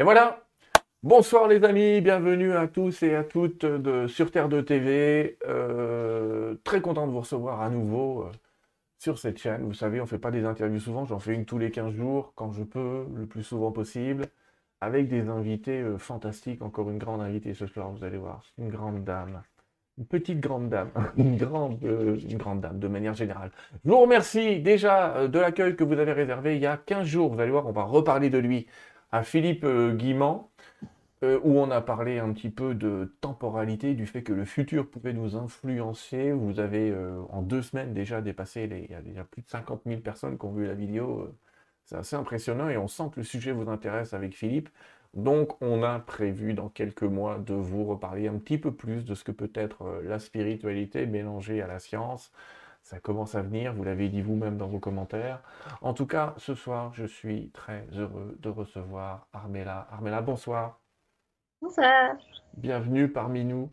Et voilà. Bonsoir les amis, bienvenue à tous et à toutes de sur Terre de TV. Euh, très content de vous recevoir à nouveau euh, sur cette chaîne. Vous savez, on ne fait pas des interviews souvent, j'en fais une tous les 15 jours quand je peux, le plus souvent possible, avec des invités euh, fantastiques. Encore une grande invitée ce soir, vous allez voir, une grande dame. Une petite grande dame, une grande, une grande dame de manière générale. Je vous remercie déjà de l'accueil que vous avez réservé il y a 15 jours. Vous allez voir, on va reparler de lui à Philippe Guimand. Euh, où on a parlé un petit peu de temporalité, du fait que le futur pouvait nous influencer. Vous avez euh, en deux semaines déjà dépassé, les, il y a déjà plus de 50 000 personnes qui ont vu la vidéo. Euh, c'est assez impressionnant et on sent que le sujet vous intéresse avec Philippe. Donc on a prévu dans quelques mois de vous reparler un petit peu plus de ce que peut être la spiritualité mélangée à la science. Ça commence à venir, vous l'avez dit vous-même dans vos commentaires. En tout cas, ce soir, je suis très heureux de recevoir Armella. Armella, bonsoir. Bonsoir. Bienvenue parmi nous.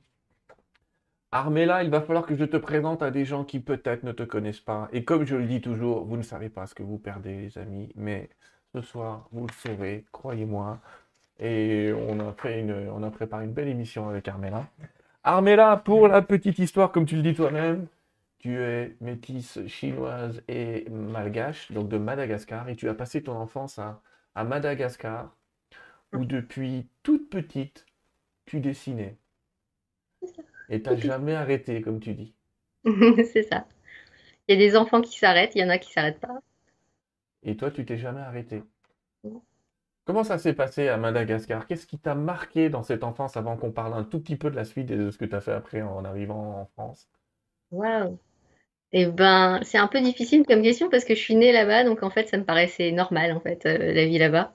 Armella, il va falloir que je te présente à des gens qui peut-être ne te connaissent pas. Et comme je le dis toujours, vous ne savez pas ce que vous perdez, les amis. Mais ce soir, vous le saurez, croyez-moi. Et on a, fait une, on a préparé une belle émission avec Armella. Armella, pour la petite histoire, comme tu le dis toi-même, tu es métisse chinoise et malgache, donc de Madagascar, et tu as passé ton enfance à, à Madagascar où depuis toute petite, tu dessinais. Et tu n'as jamais arrêté, comme tu dis. c'est ça. Il y a des enfants qui s'arrêtent, il y en a qui s'arrêtent pas. Et toi, tu t'es jamais arrêté. Comment ça s'est passé à Madagascar? Qu'est-ce qui t'a marqué dans cette enfance avant qu'on parle un tout petit peu de la suite et de ce que tu as fait après en arrivant en France? Waouh Eh ben, c'est un peu difficile comme question parce que je suis née là-bas, donc en fait, ça me paraissait normal, en fait, euh, la vie là-bas.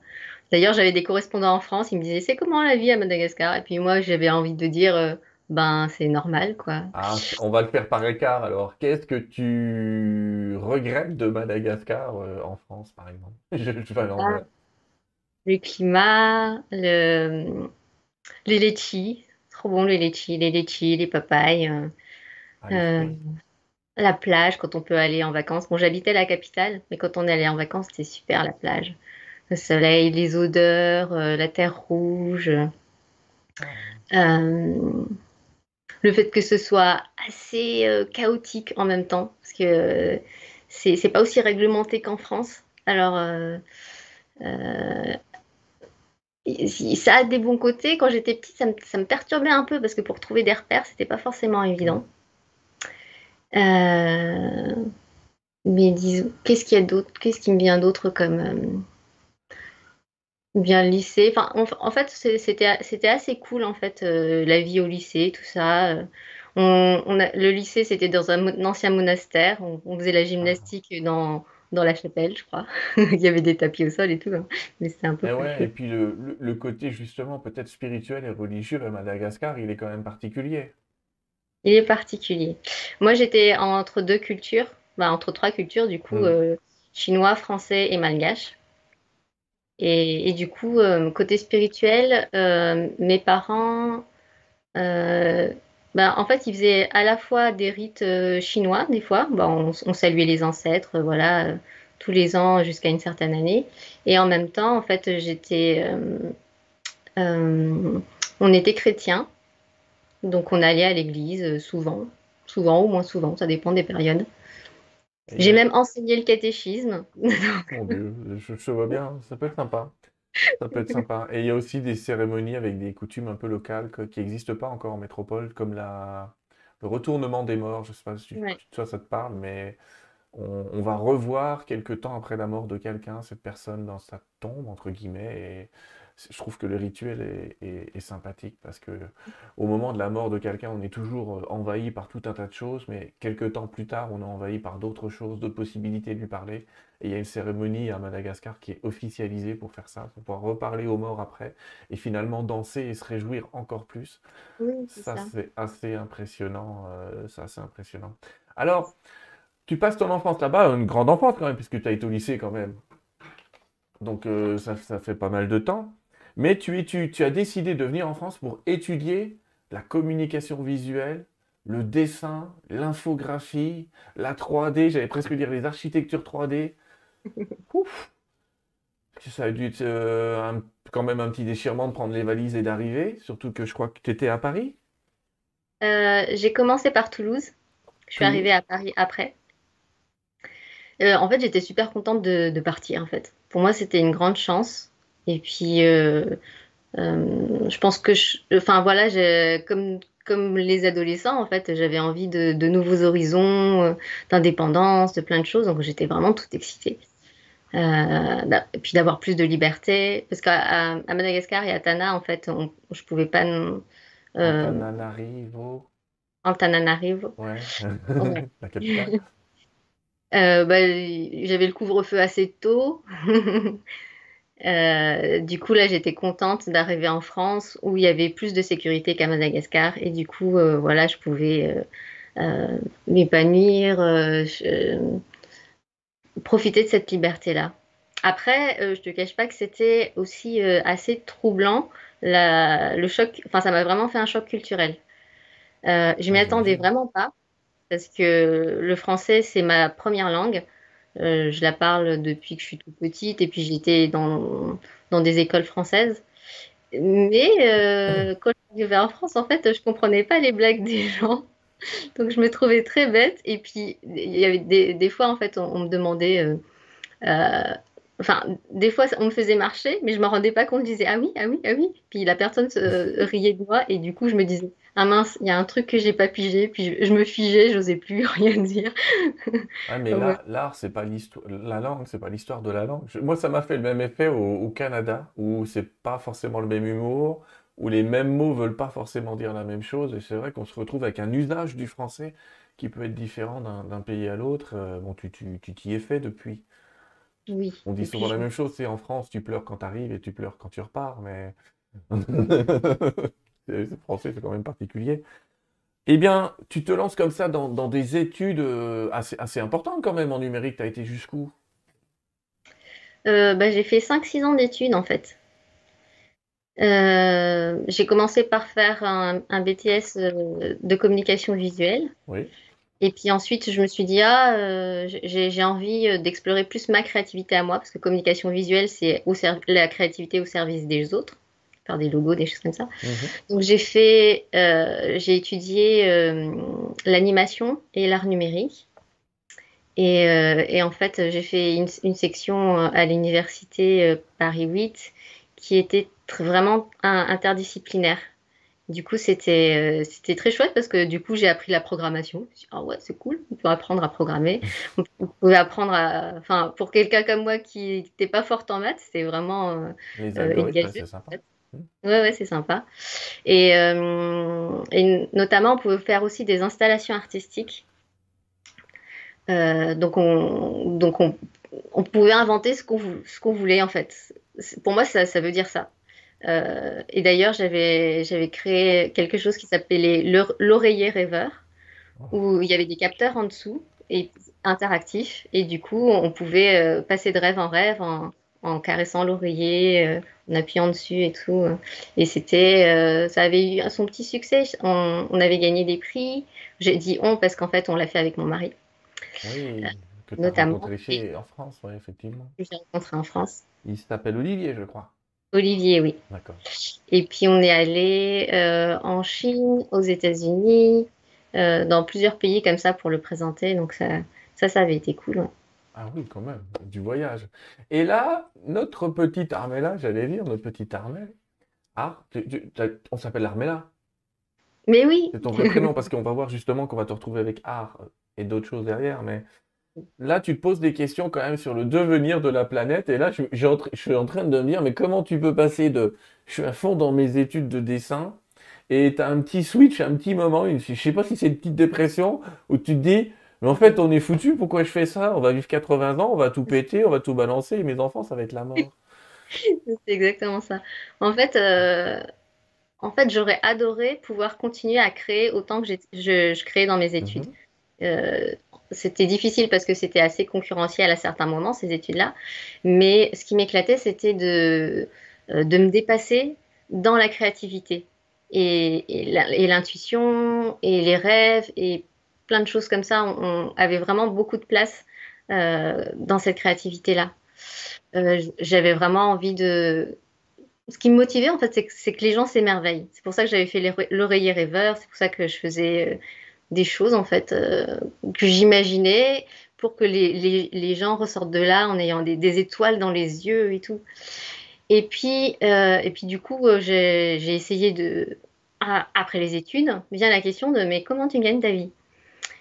D'ailleurs, j'avais des correspondants en France, ils me disaient c'est comment la vie à Madagascar? Et puis moi, j'avais envie de dire euh, ben c'est normal quoi. Ah, on va le faire par écart alors. Qu'est-ce que tu regrettes de Madagascar euh, en France par exemple? Je, ah, Le climat, le... les litchis, trop bon les litchis, les litchis, les papayes. Ah, la plage quand on peut aller en vacances. Bon, j'habitais la capitale, mais quand on allé en vacances, c'était super la plage le soleil, les odeurs, euh, la terre rouge. Euh, le fait que ce soit assez euh, chaotique en même temps, parce que c'est pas aussi réglementé qu'en France. Alors, ça a des bons côtés. Quand j'étais petite, ça me, ça me, perturbait un peu parce que pour trouver des repères, c'était pas forcément évident. Mais disons, qu'est-ce qu'il y a d'autre Qu'est-ce qui me vient d'autre comme bien le lycée? Enfin, en, fait, c'était assez cool, en fait, euh, la vie au lycée, tout ça. Euh, on, a, le lycée, c'était dans un, ancien monastère. On, faisait la gymnastique dans, dans la chapelle, je crois. Il y avait des tapis au sol et tout. Hein. Mais c'était un peu. Et, eh ouais, et puis le, le, côté, justement, peut-être spirituel et religieux à Madagascar, il est quand même particulier. Il est particulier. Moi, j'étais entre deux cultures, bah, entre trois cultures, du coup, hmm. euh, chinois, français et malgache. Et, du coup, euh, côté spirituel, euh, mes parents, ben, en fait, ils faisaient à la fois des rites chinois, des fois, ben, on, saluait les ancêtres, voilà, tous les ans jusqu'à une certaine année. Et en même temps, en fait, j'étais, on était chrétiens, donc on allait à l'église souvent, souvent ou moins souvent, ça dépend des périodes. J'ai même enseigné le catéchisme. Mon Dieu, je, vois bien, ça peut être sympa. Ça peut être sympa. Et il y a aussi des cérémonies avec des coutumes un peu locales qui n'existent pas encore en métropole, comme la... le retournement des morts. Je ne sais pas si ça, ça te parle, mais on, on, va revoir quelque temps après la mort de quelqu'un, cette personne dans sa tombe, entre guillemets, et je trouve que le rituel est, sympathique parce que au moment de la mort de quelqu'un, on est toujours euh, envahi par tout un tas de choses, mais quelques temps plus tard, on est envahi par d'autres choses, d'autres possibilités de lui parler. Et il y a une cérémonie à Madagascar qui est officialisée pour faire ça, pour pouvoir reparler aux morts après et finalement danser et se réjouir encore plus. ça, c'est assez impressionnant. Euh, c'est assez impressionnant. Alors, tu passes ton enfance là-bas, une grande enfance quand même, puisque tu as été au lycée quand même. Donc euh, ça, ça, fait pas mal de temps. Mais tu, tu as décidé de venir en France pour étudier la communication visuelle, le dessin, l'infographie, la 3D, j'allais presque dire les architectures 3D. Ouf Ça a dû être euh, quand même un petit déchirement de prendre les valises et d'arriver, surtout que je crois que tu étais à Paris. Euh, j'ai commencé par Toulouse. Je suis arrivée à Paris après. Euh, en fait, j'étais super contente de, partir, en fait. Pour moi, c'était une grande chance. Et puis, je pense que, enfin voilà, comme, comme les adolescents, en fait, j'avais envie de, nouveaux horizons, d'indépendance, de plein de choses. Donc, j'étais vraiment toute excitée. Euh, et puis d'avoir plus de liberté. Parce qu'à Madagascar et à Tana, en fait, on, je pouvais pas. Euh, Antananarivo. Antananarivo. Ouais, la capitale. Euh, bah, J'avais le couvre-feu assez tôt. Euh, du coup, là, j'étais contente d'arriver en France où il y avait plus de sécurité qu'à Madagascar. Et du coup, euh, voilà, je pouvais m'épanouir profiter de cette liberté-là. Après, euh, je te cache pas que c'était aussi euh, assez troublant. le choc, enfin, ça m'a vraiment fait un choc culturel. Euh, je m'y attendais vraiment pas parce que le français c'est ma première langue. Je la parle depuis que je suis toute petite et puis j'étais dans, dans des écoles françaises. Mais quand je suis en France, en fait, je comprenais pas les blagues des gens. Donc je me trouvais très bête. Et puis il y avait des, fois, en fait, on, me demandait. Euh, euh, enfin, des fois, on me faisait marcher, mais je me rendais pas compte. Je disais ah oui, ah oui, ah oui. Puis la personne se riait de moi, et du coup, je me disais ah mince, il y a un truc que j'ai pas pigé. Puis je, me figeais, j'osais plus rien dire. ah, mais là, l'art, c'est pas l'histoire, la langue, c'est pas l'histoire de la langue. moi, ça m'a fait le même effet au, au Canada, où c'est pas forcément le même humour où les mêmes mots veulent pas forcément dire la même chose. Et c'est vrai qu'on se retrouve avec un usage du français qui peut être différent d'un pays à l'autre. Euh, bon, tu t'y tu, es fait depuis. Oui. On dit souvent la même chose, c'est en France, tu pleures quand tu arrives et tu pleures quand tu repars, mais le français, c'est quand même particulier. Eh bien, tu te lances comme ça dans, des études euh, assez, assez, importantes quand même en numérique. Tu as été jusqu'où? Euh, bah, J'ai fait 5-6 ans d'études en fait. Euh, j'ai commencé par faire un, BTS euh, de communication visuelle. Oui. Et puis ensuite, je me suis dit, ah, euh, j'ai envie d'explorer plus ma créativité à moi, parce que communication visuelle, c'est la créativité au service des autres, faire des logos, des choses comme ça. Mhm. Donc j'ai fait, j'ai étudié l'animation et l'art numérique. Et, et, en fait, j'ai fait une, une, section à l'université Paris 8 qui était vraiment interdisciplinaire. Du coup, c'était euh, c'était très chouette parce que du coup, j'ai appris la programmation. ah ouais, c'est cool, on peut apprendre à programmer. On peut apprendre à. Enfin, pour quelqu'un comme moi qui n'était pas forte en maths, c'était vraiment euh, euh c'est sympa. Mmh. Ouais, ouais, c'est sympa. Et, euh, notamment, on pouvait faire aussi des installations artistiques. donc, on, donc on, pouvait inventer ce qu'on voulait, en fait. Pour moi, ça, veut dire ça. Euh, et d'ailleurs, j'avais, créé quelque chose qui s'appelait l'oreiller rêveur, où il y avait des capteurs en dessous et interactifs. Et du coup, on pouvait euh, passer de rêve en rêve en caressant l'oreiller, euh, en appuyant dessus et tout. Et c'était, ça avait eu son petit succès. On, on avait gagné des prix. J'ai dit on parce qu'en fait, on l'a fait avec mon mari. Oui, que rencontré en France, oui, effectivement. J'ai rencontré en France. Il s'appelle Olivier, je crois. Olivier, oui. D'accord. Et puis on est allé euh, en Chine, aux États-Unis, euh, dans plusieurs pays comme ça pour le présenter. Donc ça, ça, ça avait été cool. Ah oui, quand même, du voyage. Et là, notre petite Armella, j'allais dire, notre petite Armelle. Ah, on s'appelle Armella. Mais oui. C'est ton vrai prénom parce qu'on va voir justement qu'on va te retrouver avec art et d'autres choses derrière. Mais là, tu te poses des questions quand même sur le devenir de la planète. Et là, je, suis en train de me dire, mais comment tu peux passer de je suis à fond dans mes études de dessin et tu as un petit switch, un petit moment, je ne sais pas si c'est une petite dépression où tu te dis, mais en fait, on est foutu, pourquoi je fais ça? On va vivre 80 ans, on va tout péter, on va tout balancer, et mes enfants, ça va être la mort. c'est exactement ça. En fait, euh, en fait j'aurais adoré pouvoir continuer à créer autant que je, je créais dans mes études. Mhm. Euh, c'était difficile parce que c'était assez concurrentiel à certains moments, ces études-là. Mais ce qui m'éclatait, c'était de, euh, de me dépasser dans la créativité. Et, l'intuition, et, les rêves, et plein de choses comme ça, on, avait vraiment beaucoup de place euh, dans cette créativité-là. j'avais vraiment envie de. Ce qui me motivait, en fait, c'est que, les gens s'émerveillent. C'est pour ça que j'avais fait l'oreiller rêveur, c'est pour ça que je faisais des choses, en fait, que j'imaginais pour que les, gens ressortent de là en ayant des, étoiles dans les yeux et tout. Et puis, et puis du coup, j'ai essayé de, après les études, vient la question de mais comment tu gagnes ta vie?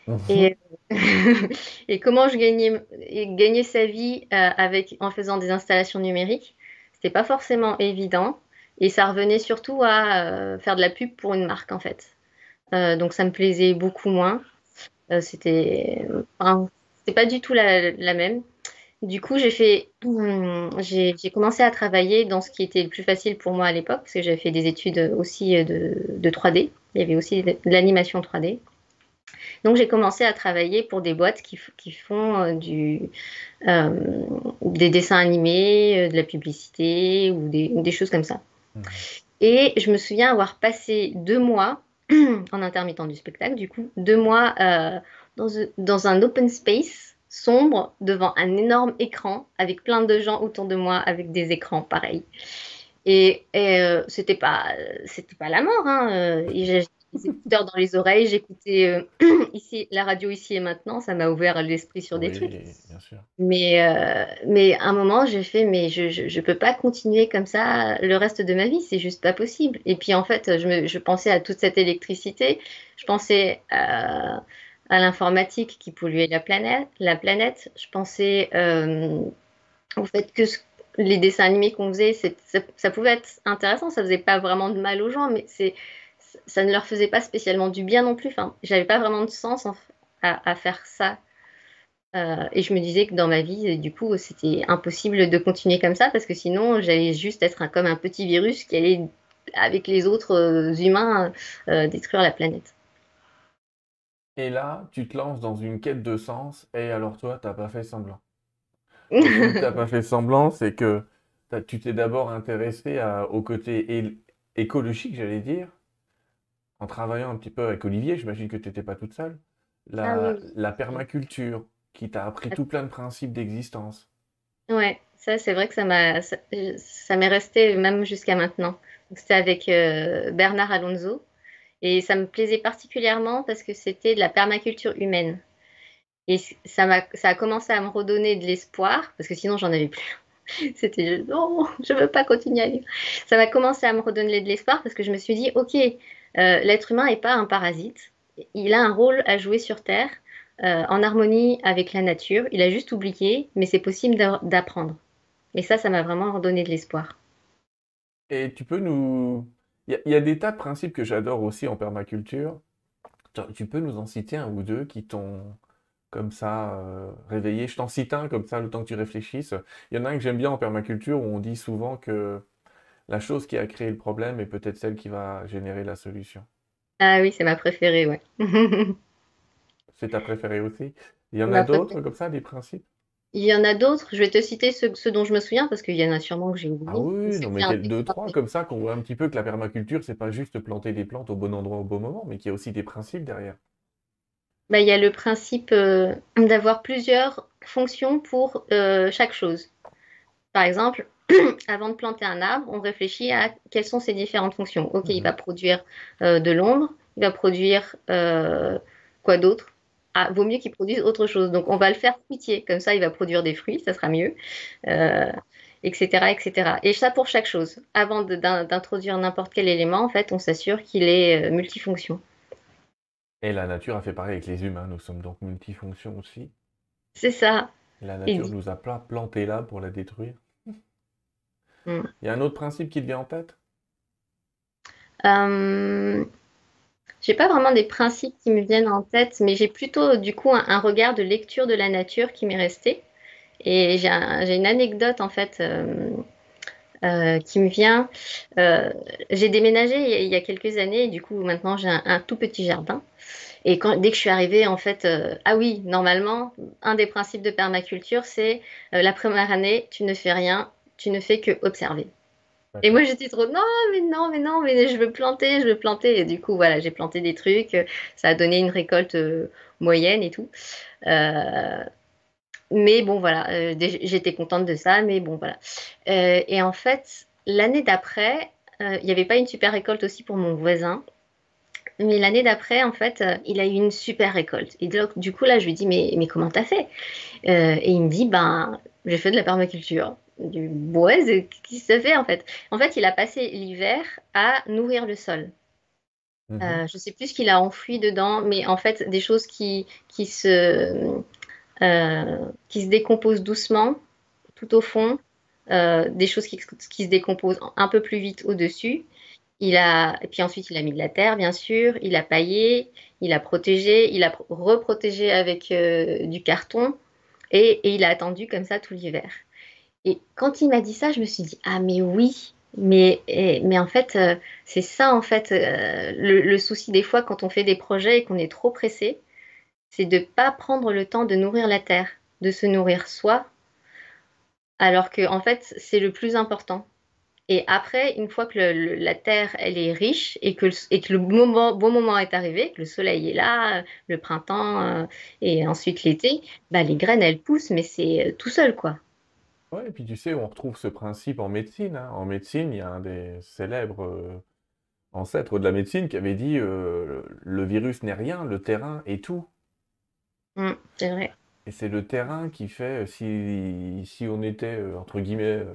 Mhm. et, et, comment je gagnais, sa vie euh, avec, en faisant des installations numériques C'était pas forcément évident et ça revenait surtout à euh, faire de la pub pour une marque en fait. Euh, donc ça me plaisait beaucoup moins. c'était, pas du tout la même. Du coup, j'ai fait, j'ai commencé à travailler dans ce qui était le plus facile pour moi à l'époque, parce que j'avais fait des études aussi de, 3D. Il y avait aussi de, l'animation 3D. Donc, j'ai commencé à travailler pour des boîtes qui, font euh, du, euh, des dessins animés, euh, de la publicité ou des, choses comme ça. Mmh. Et je me souviens avoir passé deux mois en intermittent du spectacle, du coup, deux mois dans, dans un open space sombre devant un énorme écran avec plein de gens autour de moi avec des écrans pareils. Et, euh, c'était pas c'était pas la mort. Hein. Euh, des écouteurs dans les oreilles, j'écoutais euh, ici la radio ici et maintenant, ça m'a ouvert l'esprit sur des trucs. Mais mais à un moment j'ai fait mais je, je, peux pas continuer comme ça le reste de ma vie, c'est juste pas possible. Et puis en fait je me je pensais à toute cette électricité, je pensais à à l'informatique qui polluait la planète. La planète. Je pensais euh, au fait que les dessins animés qu'on faisait, ça, pouvait être intéressant, ça faisait pas vraiment de mal aux gens, mais c'est ça ne leur faisait pas spécialement du bien non plus. Enfin, j'avais pas vraiment de sens à, faire ça. Euh, et je me disais que dans ma vie, du coup, c'était impossible de continuer comme ça parce que sinon, j'allais juste être comme un petit virus qui allait, avec les autres euh, humains, détruire la planète. Et là, tu te lances dans une quête de sens, et alors toi, t'as pas fait semblant. Tu t'as pas fait semblant, c'est que tu t'es d'abord intéressé au côté écologique, j'allais dire, en travaillant un petit peu avec Olivier, j'imagine que tu n'étais pas toute seule. La, ah la permaculture, qui t'a appris tout plein de principes d'existence. Ouais, ça c'est vrai que ça m'a ça, m'est resté même jusqu'à maintenant. C'était avec euh, Bernard Alonso et ça me plaisait particulièrement parce que c'était de la permaculture humaine. Et ça, a, ça a commencé à me redonner de l'espoir, parce que sinon j'en avais plus. C'était non, je veux pas continuer à vivre. Ça m'a commencé à me redonner de l'espoir parce que je me suis dit, ok, l'être humain n'est pas un parasite. Il a un rôle à jouer sur Terre euh, en harmonie avec la nature. Il a juste oublié, mais c'est possible d'apprendre. Et ça, ça m'a vraiment redonné de l'espoir. Et tu peux nous il y, a des tas de principes que j'adore aussi en permaculture. Tu peux nous en citer un ou deux qui t'ont comme ça euh, réveillé? Je t'en cite un comme ça le temps que tu réfléchisses. Il y en a un que j'aime bien en permaculture où on dit souvent que la chose qui a créé le problème est peut-être celle qui va générer la solution. Ah oui, c'est ma préférée, ouais. c'est ta préférée aussi? Il y en a d'autres comme ça, des principes? Il y en a d'autres, je vais te citer ceux, dont je me souviens parce qu'il y en a sûrement que j'ai oublié. Ah oui, non, mais deux, trois comme ça qu'on voit un petit peu que la permaculture, c'est pas juste planter des plantes au bon endroit au bon moment, mais qu'il y a aussi des principes derrière. Bah, il y a le principe euh, d'avoir plusieurs fonctions pour euh, chaque chose. Par exemple, avant de planter un arbre, on réfléchit à quelles sont ses différentes fonctions. Ok, il mhm. va produire euh, de l'ombre, il va produire quoi d'autre? Ah, vaut mieux qu'il produise autre chose. Donc, on va le faire fruitier. Comme ça, il va produire des fruits, ça sera mieux, etc., euh, etc. Et ça pour chaque chose. Avant d'introduire n'importe quel élément, en fait, on s'assure qu'il est euh, multifonction. Et la nature a fait pareil avec les humains. Nous sommes donc multifonctions aussi. C'est ça. la nature nous a planté là pour la détruire. Hmm. Il y a un autre principe qui te vient en tête? Euh, j'ai pas vraiment des principes qui me viennent en tête, mais j'ai plutôt du coup un, regard de lecture de la nature qui m'est resté. Et j'ai une anecdote en fait euh, euh, qui me vient. Euh, j'ai déménagé il y a quelques années, et du coup maintenant j'ai un, tout petit jardin. Et quand, dès que je suis arrivée, en fait, ah oui, normalement, un des principes de permaculture, c'est la première année, tu ne fais rien, tu ne fais que observer. Et moi, j'étais trop, non, mais non, mais non, mais je veux planter, je veux planter. Et du coup, voilà, j'ai planté des trucs. Ça a donné une récolte euh, moyenne et tout. Euh, mais bon, voilà, euh, j'étais contente de ça, mais bon, voilà. Et en fait, l'année d'après, il n'y avait pas une super récolte aussi pour mon voisin. Mais l'année d'après, en fait, il a eu une super récolte. Et donc, du coup, là, je lui dis, mais, mais comment t'as fait? Et il me dit, ben, j'ai fait de la permaculture. Du bois, qui se fait en fait En fait, il a passé l'hiver à nourrir le sol. Mhm. Euh, je ne sais plus ce qu'il a enfoui dedans, mais en fait, des choses qui, qui, se, euh, qui se décomposent doucement tout au fond, euh, des choses qui, qui, se décomposent un peu plus vite au-dessus. Il a, et puis ensuite, il a mis de la terre, bien sûr, il a paillé, il a protégé, il a reprotégé avec du carton et, et, il a attendu comme ça tout l'hiver. Et quand il m'a dit ça, je me suis dit, ah mais oui, mais, mais en fait, euh, c'est ça, en fait, euh, le, souci des fois quand on fait des projets et qu'on est trop pressé, c'est de pas prendre le temps de nourrir la terre, de se nourrir soi, alors que, en fait, c'est le plus important. Et après, une fois que la terre, elle est riche et que, et que le bon moment est arrivé, que le soleil est là, le printemps euh, et ensuite l'été, bah, les graines, elles poussent, mais c'est tout seul, quoi. Ouais, et puis tu sais, on retrouve ce principe en médecine. hein. En médecine, il y a un des célèbres euh, ancêtres de la médecine qui avait dit euh, le virus n'est rien, le terrain est tout. Mmh, c'est vrai. Et c'est le terrain qui fait, si, si on était, euh, entre guillemets, euh,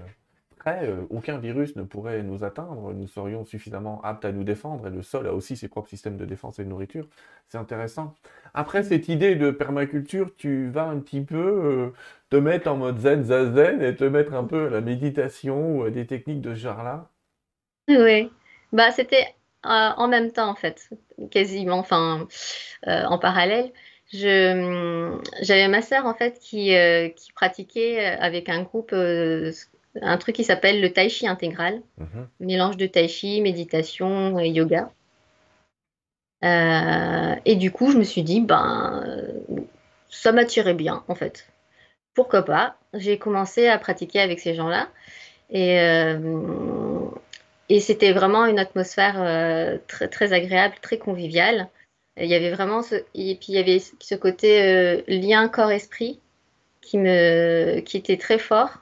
aucun virus ne pourrait nous atteindre, nous serions suffisamment aptes à nous défendre, et le sol a aussi ses propres systèmes de défense et de nourriture. C'est intéressant. Après cette idée de permaculture, tu vas un petit peu euh, te mettre en mode zen, zazen, et te mettre un peu à la méditation ou à des techniques de ce genre-là? Oui, bah, c'était euh, en même temps en fait, quasiment, enfin en parallèle. j'avais ma sœur en fait qui, qui pratiquait avec un groupe un truc qui s'appelle le tai chi intégral, mhm. mélange de tai chi, méditation et yoga. Euh, et du coup, je me suis dit, ben, ça m'attirait bien, en fait. Pourquoi pas? J'ai commencé à pratiquer avec ces gens-là. Et, euh, et c'était vraiment une atmosphère euh, très, très agréable, très conviviale. Il y avait vraiment ce, et puis il y avait ce côté lien corps-esprit qui, me, qui était très fort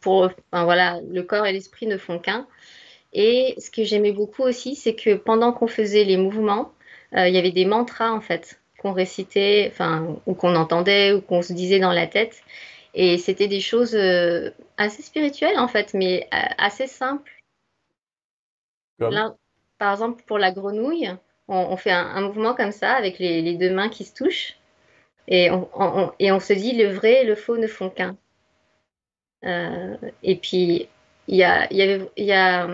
pour, enfin, voilà, le corps et l'esprit ne font qu'un. Et ce que j'aimais beaucoup aussi, c'est que pendant qu'on faisait les mouvements, euh, il y avait des mantras en fait qu'on récitait, enfin, ou qu'on entendait, ou qu'on se disait dans la tête. Et c'était des choses euh, assez spirituelles en fait, mais euh, assez simples. par exemple, pour la grenouille, on, fait un, mouvement comme ça avec les, deux mains qui se touchent. Et on, et on se dit le vrai et le faux ne font qu'un. Euh, et puis, y y a,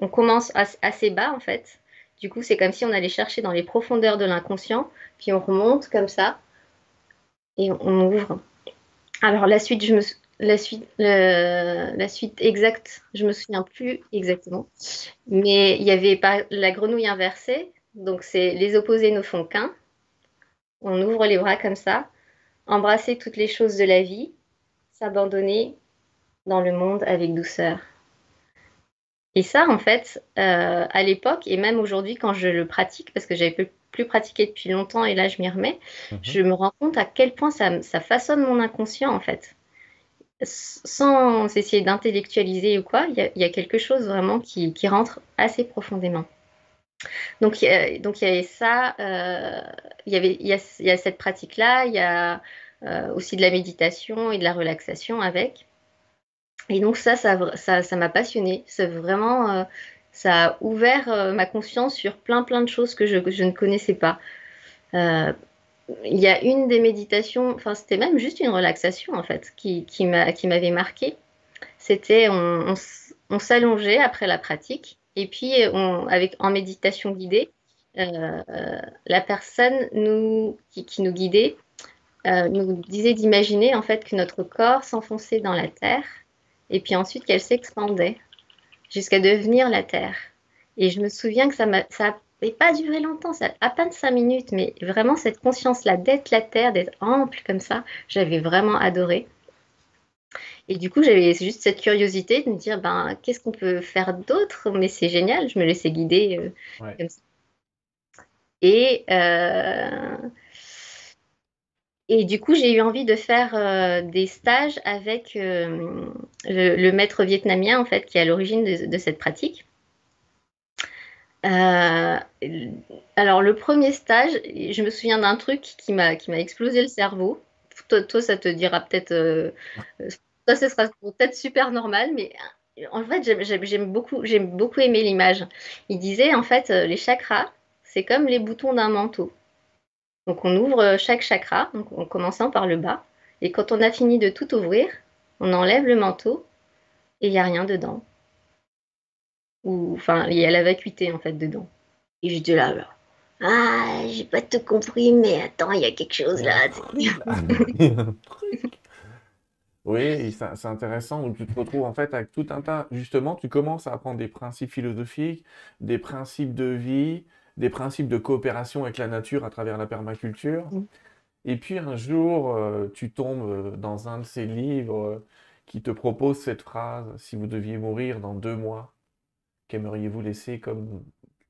on commence assez bas en fait. Du coup, c'est comme si on allait chercher dans les profondeurs de l'inconscient, puis on remonte comme ça et on ouvre. Alors la suite, je me, la suite, la suite exacte, je me souviens plus exactement, mais il y avait pas la grenouille inversée, donc c'est les opposés ne font qu'un. On ouvre les bras comme ça, embrasser toutes les choses de la vie, s'abandonner, dans le monde avec douceur. Et ça, en fait, euh, à l'époque, et même aujourd'hui quand je le pratique, parce que j'avais plus pratiqué depuis longtemps et là je m'y remets, mhm. je me rends compte à quel point ça, façonne mon inconscient, en fait. Sans essayer d'intellectualiser ou quoi, il y, a quelque chose vraiment qui, rentre assez profondément. Donc, donc il y avait ça, euh, il, y avait, il, y a, cette pratique-là, il y a euh, aussi de la méditation et de la relaxation avec. Et donc ça, ça, ça, m'a passionné. C'est vraiment, euh, ça a ouvert euh, ma conscience sur plein, plein de choses que je, ne connaissais pas. Euh, il y a une des méditations, enfin c'était même juste une relaxation en fait, qui, qui m'avait marqué. C'était on, on, s'allongeait après la pratique et puis avec, en méditation guidée, la personne nous, qui, qui nous guidait nous disait d'imaginer en fait que notre corps s'enfonçait dans la terre et puis ensuite qu'elle s'expandait jusqu'à devenir la Terre. Et je me souviens que ça n'a pas duré longtemps, ça à peine cinq minutes, mais vraiment cette conscience-là d'être la Terre, d'être ample comme ça, j'avais vraiment adoré. Et du coup, j'avais juste cette curiosité de me dire, ben, qu'est-ce qu'on peut faire d'autre? Mais c'est génial, je me laissais guider euh, comme ça. Et, euh, Et du coup, j'ai eu envie de faire euh, des stages avec euh, le, maître vietnamien, en fait, qui est à l'origine de, cette pratique. Euh, alors, le premier stage, je me souviens d'un truc qui m'a explosé le cerveau. Toi, ça te dira peut-être. toi, ce sera peut-être super normal, mais en fait, j'aime beaucoup, beaucoup aimé l'image. Il disait, en fait, les chakras, c'est comme les boutons d'un manteau. Donc on ouvre euh, chaque chakra, en commençant par le bas. Et quand on a fini de tout ouvrir, on enlève le manteau et il n'y a rien dedans. Ou enfin, il y a la vacuité en fait dedans. Et j'étais là, là. Ah, j'ai pas tout compris, mais attends, il y a quelque chose là. oui, c'est intéressant où tu te retrouves en fait avec tout un tas. Justement, tu commences à apprendre des principes philosophiques, des principes de vie, des principes de coopération avec la nature à travers la permaculture. Mm. Et puis un jour, euh, tu tombes dans un de ces livres euh, qui te propose cette phrase, si vous deviez mourir dans deux mois, qu'aimeriez-vous laisser comme,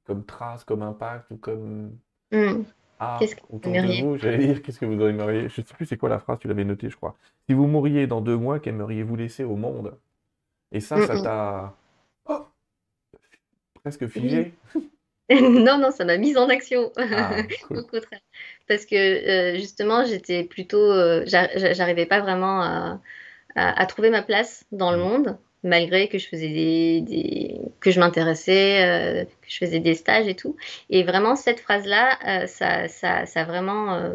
comme trace, comme impact ou comme mm. ah, autour de vous? J'allais dire, qu'est-ce que vous aimeriez? Je ne sais plus c'est quoi la phrase, tu l'avais notée, je crois. Si vous mouriez dans deux mois, qu'aimeriez-vous laisser au monde? Et ça, ça t'a oh, presque figé. non, non, ça m'a mise en action. Ah, Au contraire. Parce que euh, justement, j'étais plutôt. Euh, j'arrivais pas vraiment à, trouver ma place dans le mm. monde, malgré que je faisais des. que je m'intéressais, euh, que je faisais des stages et tout. Et vraiment, cette phrase-là, ça, ça, ça, a vraiment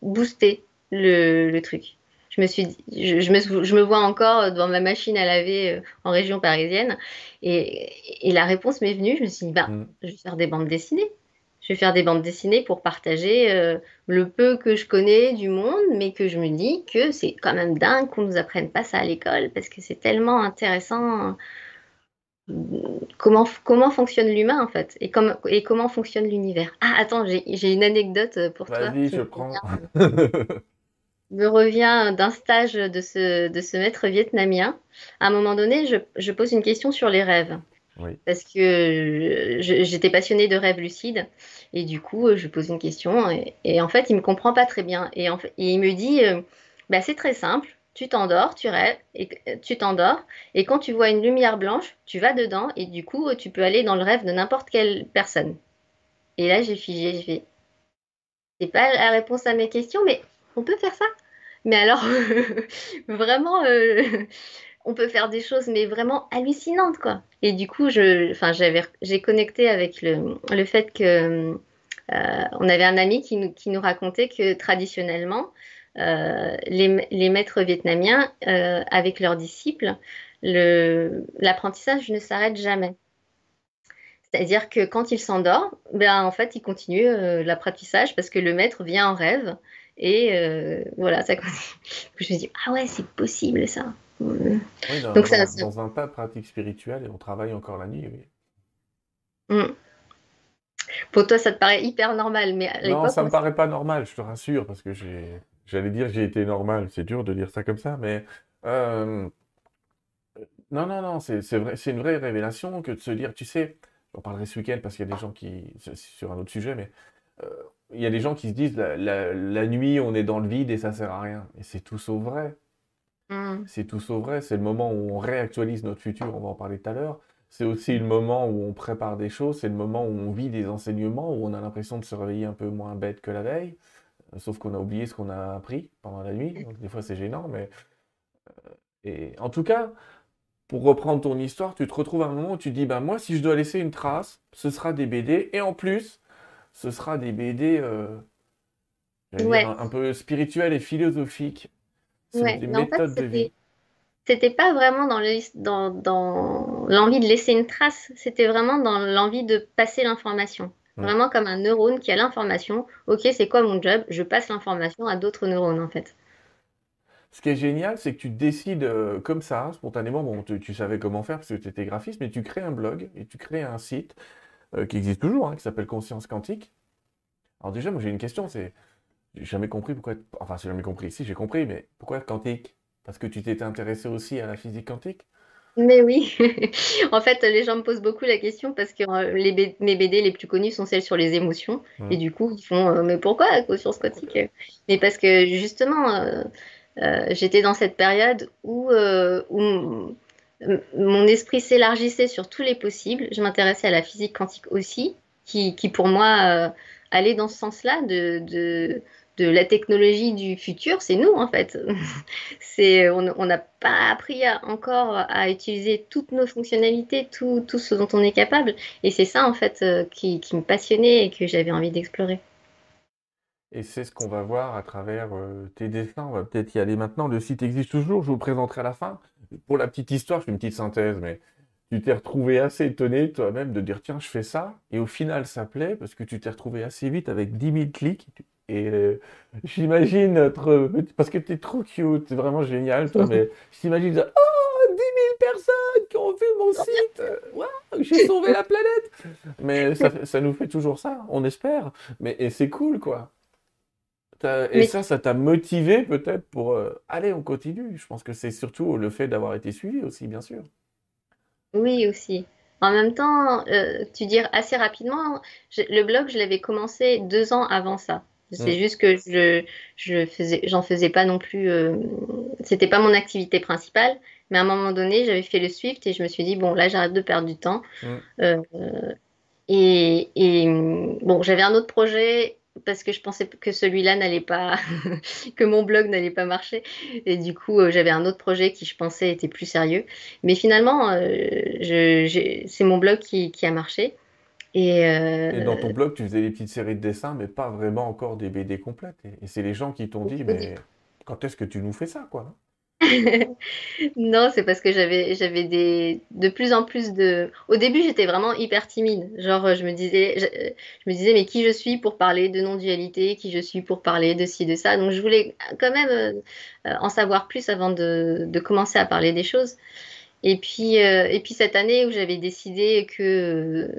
boosté le, le truc je me suis je, me, je, me, vois encore devant ma machine à laver euh, en région parisienne. Et, et la réponse m'est venue. Je me suis dit, ben, je vais faire des bandes dessinées. Je vais faire des bandes dessinées pour partager euh, le peu que je connais du monde, mais que je me dis que c'est quand même dingue qu'on nous apprenne pas ça à l'école parce que c'est tellement intéressant. Euh, comment, comment fonctionne l'humain en fait et, comme, et comment fonctionne l'univers. Ah, attends, j'ai une anecdote pour toi. Vas-y, je prends. me revient d'un stage de ce, de ce maître vietnamien. À un moment donné, je, je pose une question sur les rêves. Parce que j'étais passionnée de rêves lucides. Et du coup, je pose une question. Et, en fait, il ne me comprend pas très bien. Et, en fait, il me dit euh, bah, c'est très simple. Tu t'endors, tu rêves, et tu t'endors. Et quand tu vois une lumière blanche, tu vas dedans. Et du coup, tu peux aller dans le rêve de n'importe quelle personne. Et là, j'ai figé. Je fais c'est pas la réponse à mes questions, mais on peut faire ça. Mais alors, vraiment, euh, on peut faire des choses, mais vraiment hallucinantes, quoi. Et du coup, je, j'ai connecté avec le, le fait que euh, on avait un ami qui nous, qui nous racontait que traditionnellement, euh, les, les, maîtres vietnamiens, avec leurs disciples, le, l'apprentissage ne s'arrête jamais. C'est-à-dire que quand il s'endort, ben, en fait, il continue l'apprentissage parce que le maître vient en rêve et euh, voilà, ça Je me dis, ah ouais, c'est possible ça. Oui, dans, Donc, ça, dans un tas de pratiques spirituelles, et on travaille encore la nuit, oui. Hmm. Pour toi, ça te paraît hyper normal, mais Non, ça me paraît pas normal, je te rassure, parce que j'allais dire j'ai été normal, c'est dur de dire ça comme ça, mais euh, non, non, non, c'est vrai, une vraie révélation que de se dire, tu sais, j'en parlerai ce week-end parce qu'il y a des gens qui, sur un autre sujet, mais euh, il y a des gens qui se disent la, nuit, on est dans le vide et ça sert à rien. Et c'est tout sauf vrai. Mm. C'est tout sauf vrai. C'est le moment où on réactualise notre futur. On va en parler tout à l'heure. C'est aussi le moment où on prépare des choses. C'est le moment où on vit des enseignements, où on a l'impression de se réveiller un peu moins bête que la veille. Euh, sauf qu'on a oublié ce qu'on a appris pendant la nuit. Donc, des fois, c'est gênant. Mais euh, et en tout cas, pour reprendre ton histoire, tu te retrouves à un moment où tu te dis ben moi, si je dois laisser une trace, ce sera des BD. Et en plus, ce sera des BD euh, un, peu spirituels et philosophiques. Ouais, des méthodes de vie. C'était pas vraiment dans l'envie dans, dans de laisser une trace, c'était vraiment dans l'envie de passer l'information. Vraiment comme un neurone qui a l'information. Ok, c'est quoi mon job? Je passe l'information à d'autres neurones en fait. Ce qui est génial, c'est que tu décides euh, comme ça, spontanément. Bon, tu, tu, savais comment faire parce que tu étais graphiste, mais tu crées un blog et tu crées un site euh, qui existe toujours, hein, qui s'appelle Conscience Quantique. Alors déjà, moi j'ai une question, c'est, j'ai jamais compris pourquoi, enfin j'ai jamais compris, si j'ai compris, mais pourquoi quantique? Parce que tu t'étais intéressé aussi à la physique quantique? Mais oui, en fait, les gens me posent beaucoup la question parce que euh, les mes BD les plus connus sont celles sur les émotions. Et du coup, ils font euh, Mais pourquoi sur Squattic Mais parce que justement, euh, j'étais dans cette période où, où mon esprit s'élargissait sur tous les possibles. Je m'intéressais à la physique quantique aussi, qui, pour moi allait dans ce sens-là de, la technologie du futur, c'est nous en fait. c'est, on n'a pas appris encore à utiliser toutes nos fonctionnalités, tout, ce dont on est capable. Et c'est ça en fait euh, qui, me passionnait et que j'avais envie d'explorer. Et c'est ce qu'on va voir à travers euh, tes dessins. On va peut-être y aller maintenant. Le site existe toujours. Je vous présenterai à la fin. Pour la petite histoire, je fais une petite synthèse, mais tu t'es retrouvé assez étonné toi-même de dire tiens, je fais ça. Et au final, ça plaît parce que tu t'es retrouvé assez vite avec 10 000 clics. Et euh, j'imagine notre. Parce que tu es trop cute, c'est vraiment génial, toi, mais j'imagine. Oh, 10 000 personnes qui ont vu mon site j'ai sauvé la planète Mais ça, ça, nous fait toujours ça, on espère. Mais et c'est cool, quoi. Et ça, ça t'a motivé peut-être pour. Euh, allez, on continue. Je pense que c'est surtout le fait d'avoir été suivi aussi, bien sûr. Oui, aussi. En même temps, euh, tu dis assez rapidement, le blog, je l'avais commencé deux ans avant ça. C'est mm. juste que je, je faisais, j'en faisais pas non plus. Euh, c'était pas mon activité principale, mais à un moment donné, j'avais fait le Swift et je me suis dit bon, là, j'arrête de perdre du temps. Mm. Euh, et, et, bon, j'avais un autre projet parce que je pensais que celui-là n'allait pas, que mon blog n'allait pas marcher. Et du coup, euh, j'avais un autre projet qui, je pensais, était plus sérieux. Mais finalement, euh, c'est mon blog qui, qui a marché. Euh, et, dans ton blog, tu faisais des petites séries de dessins, mais pas vraiment encore des BD complètes. Et, c'est les gens qui t'ont dit, mais quand est-ce que tu nous fais ça, quoi Non, c'est parce que j'avais j'avais des de plus en plus de. Au début, j'étais vraiment hyper timide. Genre, je me disais, je, me disais, mais qui je suis pour parler de non-dualité, qui je suis pour parler de ci, de ça? Donc, je voulais quand même euh, en savoir plus avant de, de, commencer à parler des choses. Et puis, euh, et puis cette année où j'avais décidé que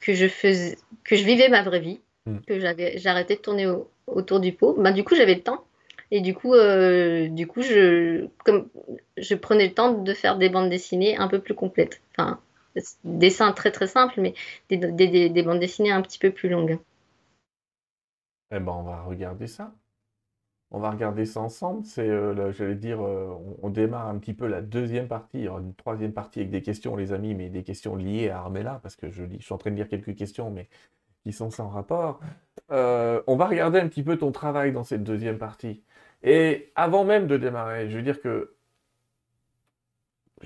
que je faisais, que je vivais ma vraie vie, mm. que j'avais, j'arrêtais de tourner autour du pot. Ben, du coup, j'avais le temps. Et du coup, euh, du coup, je, prenais le temps de faire des bandes dessinées un peu plus complètes. Enfin, dessins très très simples, mais des, des, des, bandes dessinées un petit peu plus longues. Eh ben, on va regarder ça. On va regarder ça ensemble. C'est, euh, j'allais dire, euh, on, démarre un petit peu la deuxième partie. Il y aura une troisième partie avec des questions, les amis, mais des questions liées à Armella, parce que je, je suis en train de lire quelques questions, mais qui sont sans rapport. Euh, on va regarder un petit peu ton travail dans cette deuxième partie. Et avant même de démarrer, je veux dire que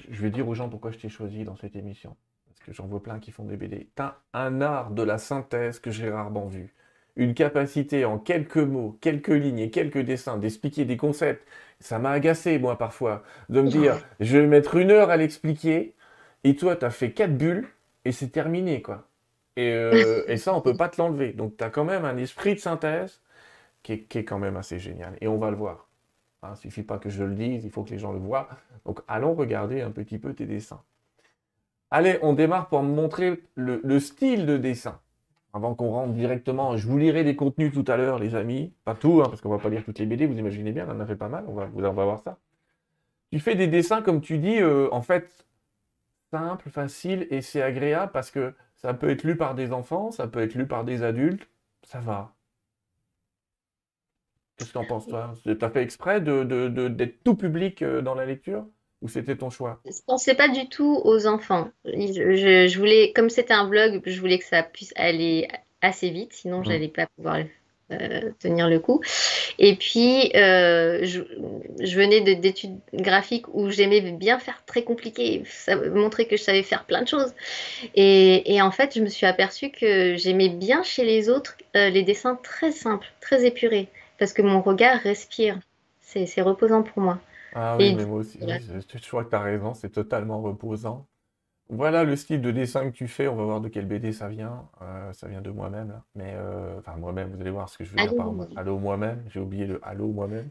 je vais dire aux gens pourquoi je t'ai choisi dans cette émission. Parce que j'en vois plein qui font des BD. T'as un art de la synthèse que j'ai rarement vu une capacité en quelques mots, quelques lignes et quelques dessins d'expliquer des concepts. Ça m'a agacé, moi, parfois, de me dire, je vais mettre une heure à l'expliquer, et toi, tu as fait quatre bulles, et c'est terminé, quoi. Et, euh, et, ça, on peut pas te l'enlever. Donc, tu as quand même un esprit de synthèse qui est, quand même assez génial. Et on va le voir. Il hein, ne suffit pas que je le dise, il faut que les gens le voient. Donc, allons regarder un petit peu tes dessins. Allez, on démarre pour montrer le, le style de dessin avant qu'on rentre directement, je vous lirai des contenus tout à l'heure, les amis. Pas tout, hein, parce qu'on va pas lire toutes les BD, vous imaginez bien, on en a fait pas mal, on va, on va voir ça. Tu fais des dessins, comme tu dis, euh, en fait, simple, facile, et c'est agréable parce que ça peut être lu par des enfants, ça peut être lu par des adultes, ça va. Qu'est-ce que t'en penses, toi? T'as fait exprès d'être de, de, tout public euh, dans la lecture? Ou c'était ton choix? Je pensais pas du tout aux enfants. Je, voulais, comme c'était un vlog, je voulais que ça puisse aller assez vite, sinon je mmh. j'allais pas pouvoir euh, tenir le coup. Et puis, euh, je, venais d'études graphiques où j'aimais bien faire très compliqué, ça montrait que je savais faire plein de choses. Et, en fait, je me suis aperçue que j'aimais bien chez les autres euh, les dessins très simples, très épurés, parce que mon regard respire. C'est reposant pour moi. Ah oui, mais moi aussi, je crois que tu as raison, c'est totalement reposant. Voilà le style de dessin que tu fais, on va voir de quel BD ça vient. Euh, ça vient de moi-même, là. Mais, euh, enfin, moi-même, vous allez voir ce que je veux dire par Allô moi-même, j'ai oublié le Allô moi-même.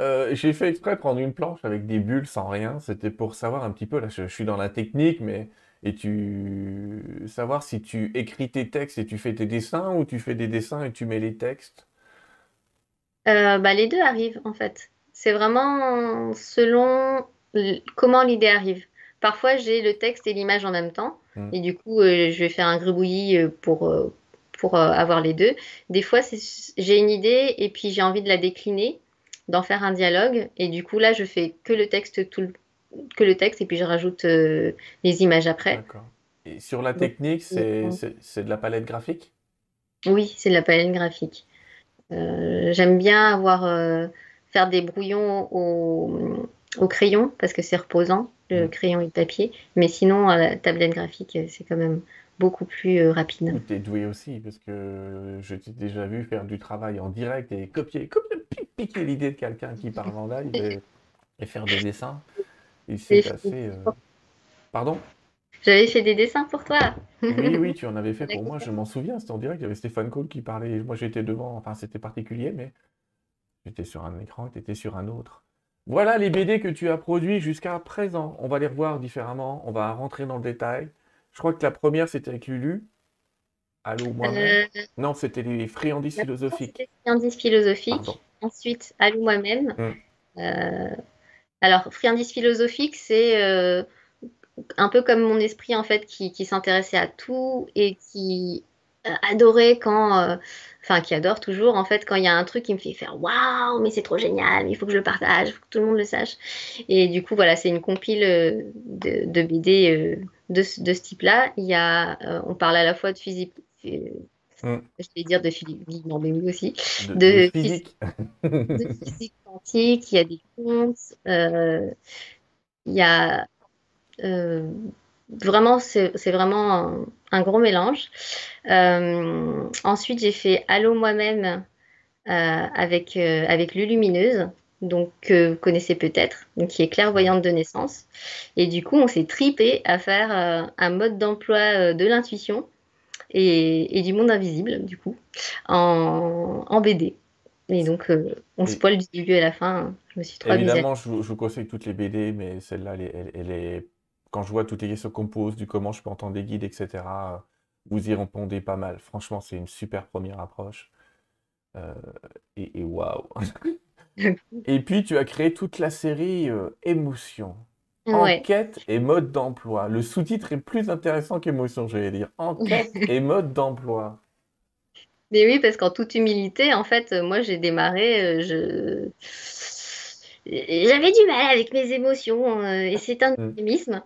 Euh, j'ai fait exprès prendre une planche avec des bulles sans rien, c'était pour savoir un petit peu, là je, suis dans la technique, mais et tu savoir si tu écris tes textes et tu fais tes dessins ou tu fais des dessins et tu mets les textes. Bah, les deux arrivent en fait. C'est vraiment selon comment l'idée arrive. parfois j'ai le texte et l'image en même temps. Mm. Et du coup, euh, je vais faire un gribouillis euh, pour, euh, pour euh, avoir les deux. Des fois, j'ai une idée et puis j'ai envie de la décliner, d'en faire un dialogue. Et du coup, là, je fais que le texte, tout le- que le texte et puis je rajoute euh, les images après. Et sur la technique, euh, c'est de la palette graphique? oui, c'est de la palette graphique. Euh, j'aime bien avoir euh, faire des brouillons au, au crayon parce que c'est reposant, le Mm. crayon et le papier. Mais sinon, à la tablette graphique, c'est quand même beaucoup plus euh, rapide. Ou t'es doué aussi, parce que je t'ai déjà vu faire du travail en direct et copier, copier, pi- piquer l'idée de quelqu'un qui parle en live et, et faire des dessins. Et c'est Et- assez... euh, Pardon? J'avais fait des dessins pour toi. Oui, oui, tu en avais fait pour moi, je m'en souviens, c'était en direct, il y avait Stéphane Cole qui parlait, moi j'étais devant, enfin c'était particulier, mais j'étais sur un écran et tu étais sur un autre. Voilà les BD que tu as produits jusqu'à présent. On va les revoir différemment, on va rentrer dans le détail. Je crois que la première c'était avec Lulu. Allô, moi-même. Euh, Non, c'était les friandises philosophiques. c'était Friandise philosophique. Pardon. Ensuite, Allô moi-même. Mm. Euh, alors, Friandise philosophique, c'est euh, un peu comme mon esprit, en fait, qui, qui s'intéressait à tout et qui euh, adorait quand... euh, Enfin, qui adore toujours, en fait, quand il y a un truc qui me fait faire Waouh, mais c'est trop génial, il faut que je le partage, il faut que tout le monde le sache. Et du coup, voilà, c'est une compile euh, de, de BD euh, de, ce- de ce type-là. Il y a, on parle à la fois de physique, Mm. je vais dire de physique, non, mais oui aussi, De, de de phys- physique. de physique quantique, il y a des contes, il y a euh, vraiment, c'est vraiment un, un gros mélange. Euh, ensuite, j'ai fait Allô moi-même euh, avec, avec Lulumineuse, donc que vous connaissez peut-être, qui est clairvoyante de naissance. Et du coup, on s'est tripé à faire euh, un mode d'emploi euh, de l'intuition et, et du monde invisible, du coup, en, en BD. Et donc, euh, on spoil du début à la fin. Je me suis trop. Évidemment, je vous, je vous conseille toutes les BD, mais celle-là, elle, est- elle- elle est... Quand je vois toutes les questions qu'on pose, du comment je peux entendre des guides, etc., euh, vous y répondez pas mal. Franchement, c'est une super première approche. Euh, et, et waouh! Et puis, tu as créé toute la série euh, Émotion. Ouais. Enquête et mode d'emploi. Le sous-titre est plus intéressant qu'émotion, je vais dire. Enquête et mode d'emploi. Mais oui, parce qu'en toute humilité, en fait, euh, moi, j'ai démarré, euh, je... J'avais du mal avec mes émotions, euh, et c'est un Mm. euphémisme.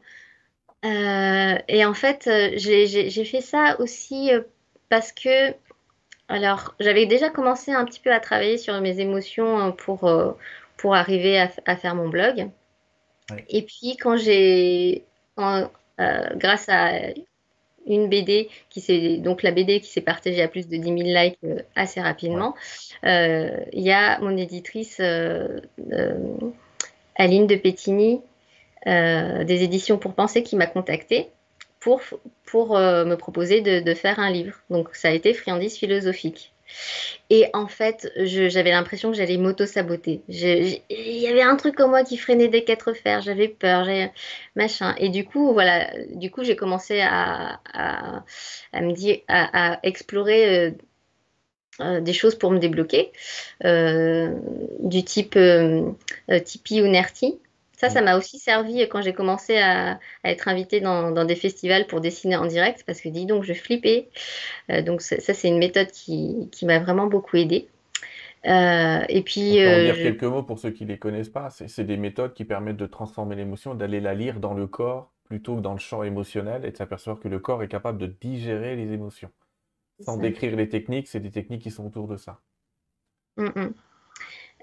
Euh, et en fait, euh, j'ai fait ça aussi euh, parce que, alors, j'avais déjà commencé un petit peu à travailler sur mes émotions euh, pour, pour arriver à, faire mon blog. Ouais. Et puis, quand j'ai, grâce à une BD qui s'est donc la BD qui s'est partagée à plus de 10 000 likes euh, assez rapidement. Euh, Il y a mon éditrice euh, Aline de Pétigny des éditions pour penser qui m'a contactée pour, pour euh, me proposer de, faire un livre. Donc ça a été Friandise philosophique. Et en fait, j'avais l'impression que j'allais m'auto-saboter. Il y avait un truc en moi qui freinait des quatre fers, j'avais peur, machin. Et du coup, voilà, du coup, j'ai commencé à, à, explorer euh, euh, des choses pour me débloquer, euh, du type euh, euh, Tipeee ou Nerti. Ça, ça m'a aussi servi quand j'ai commencé à, à être invitée dans, dans des festivals pour dessiner en direct, parce que dis donc, je flippais. Euh, donc ça, c'est une méthode qui, qui m'a vraiment beaucoup aidée. Euh, et puis, euh, dire je- quelques mots pour ceux qui ne les connaissent pas. C'est des méthodes qui permettent de transformer l'émotion, d'aller la lire dans le corps plutôt que dans le champ émotionnel et de s'apercevoir que le corps est capable de digérer les émotions. Sans décrire les techniques, c'est des techniques qui sont autour de ça. Mm, mm.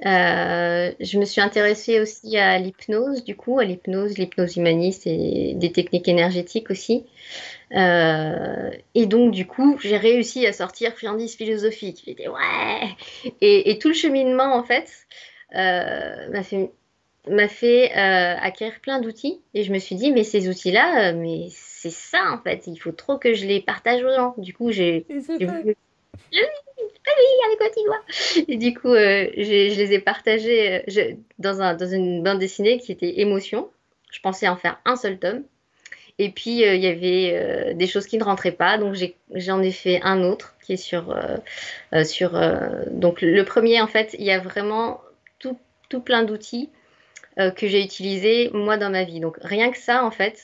Euh, je me suis intéressée aussi à l'hypnose, du coup, à l'hypnose, l'hypnose humaniste et des techniques énergétiques aussi. Euh, et donc, du coup, j'ai réussi à sortir Friandise philosophique. J'étais ouais! Et, et tout le cheminement, en fait, euh, m'a fait, acquérir plein d'outils. Et je me suis dit, mais ces outils-là, mais c'est ça, en fait. Il faut trop que je les partage aux gens. Du coup, j'ai j'ai voulu avec quoi tu vois Et du coup, euh, je les ai partagés euh, dans, un, dans une bande dessinée qui était Émotion. Je pensais en faire un seul tome. Et puis, euh, il y avait euh, des choses qui ne rentraient pas. Donc, j'en ai, fait un autre qui est sur... sur donc, le premier, en fait, il y a vraiment tout, tout plein d'outils que j'ai utilisé moi dans ma vie. Donc rien que ça, en fait,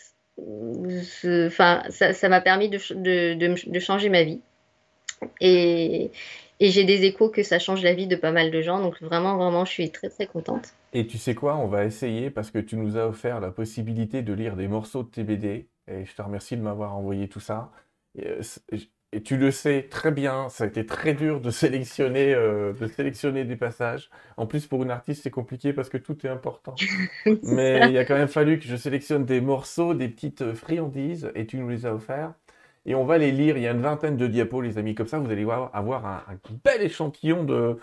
ça m'a permis de, de, changer ma vie. Et, et j'ai des échos que ça change la vie de pas mal de gens. Donc vraiment, vraiment, je suis très, très contente. Et tu sais quoi, on va essayer parce que tu nous as offert la possibilité de lire des morceaux de TBD. Et je te remercie de m'avoir envoyé tout ça. Et, euh, et, tu le sais très bien, ça a été très dur de sélectionner, euh, de sélectionner des passages. En plus, pour une artiste, c'est compliqué parce que tout est important. Mais il a quand même fallu que je sélectionne des morceaux, des petites friandises, et tu nous les as offerts et on va les lire. Il y a une vingtaine de diapos, les amis. Comme ça, vous allez avoir un, bel échantillon de.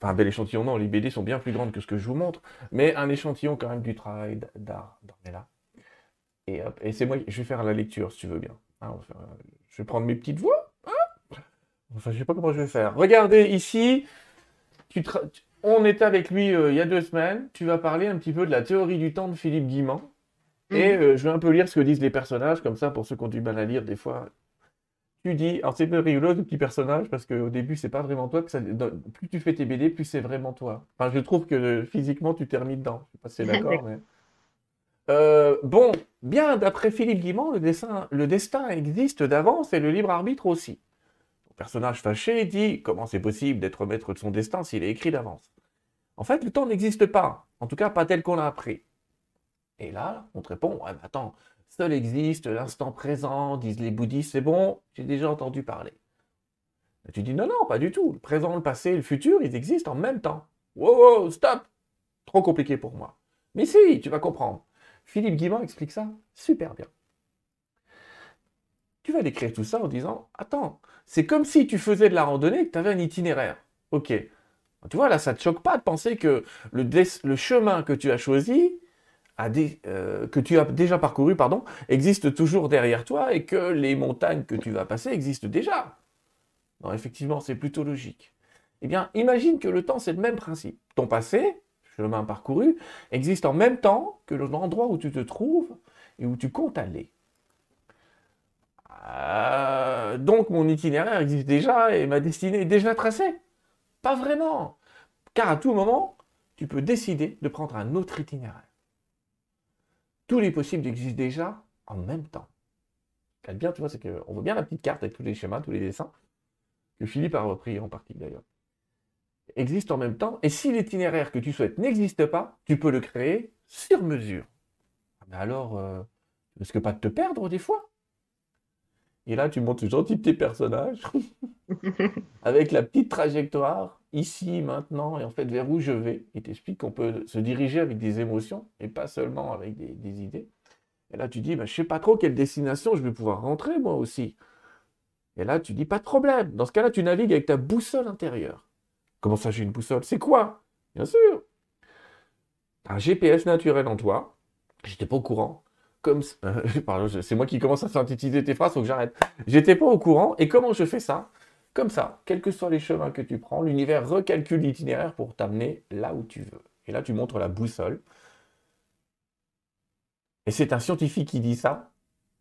Enfin, un bel échantillon, non, les BD sont bien plus grandes que ce que je vous montre, mais un échantillon quand même du travail d'art là. Et, hop, et c'est moi, je vais faire la lecture si tu veux bien. Hein, je vais prendre mes petites voix. Hein. enfin, je sais pas comment je vais faire. Regardez ici, tu on était avec lui euh, il y a deux semaines. Tu vas parler un petit peu de la théorie du temps de Philippe Guimand. Et mhm. euh, je vais un peu lire ce que disent les personnages, comme ça, pour ceux qui ont du mal à lire, des fois, tu dis, alors c'est peu rigolo, ce petit personnage, parce qu'au début, c'est pas vraiment toi, que ça, plus tu fais tes BD, plus c'est vraiment toi. Enfin, je trouve que physiquement, tu t'es remis dedans. Je sais pas si c'est d'accord, mais... Euh, bon, bien, d'après Philippe Guimand, le, dessin, le destin existe d'avance et le libre arbitre aussi. Le personnage fâché dit comment c'est possible d'être maître de son destin s'il est écrit d'avance? En fait, le temps n'existe pas, en tout cas pas tel qu'on l'a appris. Et là, on te répond, ouais, mais attends, Seul existe l'instant présent, disent les bouddhistes, c'est bon, j'ai déjà entendu parler. tu dis non, non, pas du tout. Le présent, le passé, le futur, ils existent en même temps. Wow, wow, stop Trop compliqué pour moi. Mais si, tu vas comprendre. Philippe Guimand explique ça super bien. Tu vas décrire tout ça en disant Attends, c'est comme si tu faisais de la randonnée et que tu avais un itinéraire. Ok. Tu vois, là, ça ne te choque pas de penser que le, le chemin que tu as choisi, euh, que tu as déjà parcouru pardon, existe toujours derrière toi et que les montagnes que tu vas passer existent déjà. Non, effectivement, c'est plutôt logique. Eh bien, imagine que le temps, c'est le même principe. Ton passé, chemin parcouru, existe en même temps que l'endroit où tu te trouves et où tu comptes aller. Euh, donc, mon itinéraire existe déjà et ma destinée est déjà tracée. Pas vraiment. Car à tout moment, tu peux décider de prendre un autre itinéraire tous les possibles existent déjà en même temps. Ce bien, tu vois, c'est qu'on voit bien la petite carte avec tous les schémas, tous les dessins, que Philippe a repris en partie d'ailleurs, existent en même temps. Et si l'itinéraire que tu souhaites n'existe pas, tu peux le créer sur mesure. Ah, mais alors, euh, risques pas de te perdre des fois Et là, tu montes ce gentil petit personnage avec la petite trajectoire ici, maintenant, et en fait vers où je vais. Il t'explique qu'on peut se diriger avec des émotions et pas seulement avec des, idées. Et là, tu dis, bah, je sais pas trop quelle destination je vais pouvoir rentrer moi aussi. Et là, tu dis, pas de problème. Dans ce cas-là, tu navigues avec ta boussole intérieure. Comment ça, j'ai une boussole? C'est quoi? Bien sûr. Un GPS naturel en toi. J'étais pas au courant. Comme c'est moi qui commence à synthétiser tes phrases, faut que j'arrête. J'étais pas au courant. Et comment je fais ça? Comme ça, quels que soient les chemins que tu prends, l'univers recalcule l'itinéraire pour t'amener là où tu veux. Et là, tu montres la boussole. Et c'est un scientifique qui dit ça.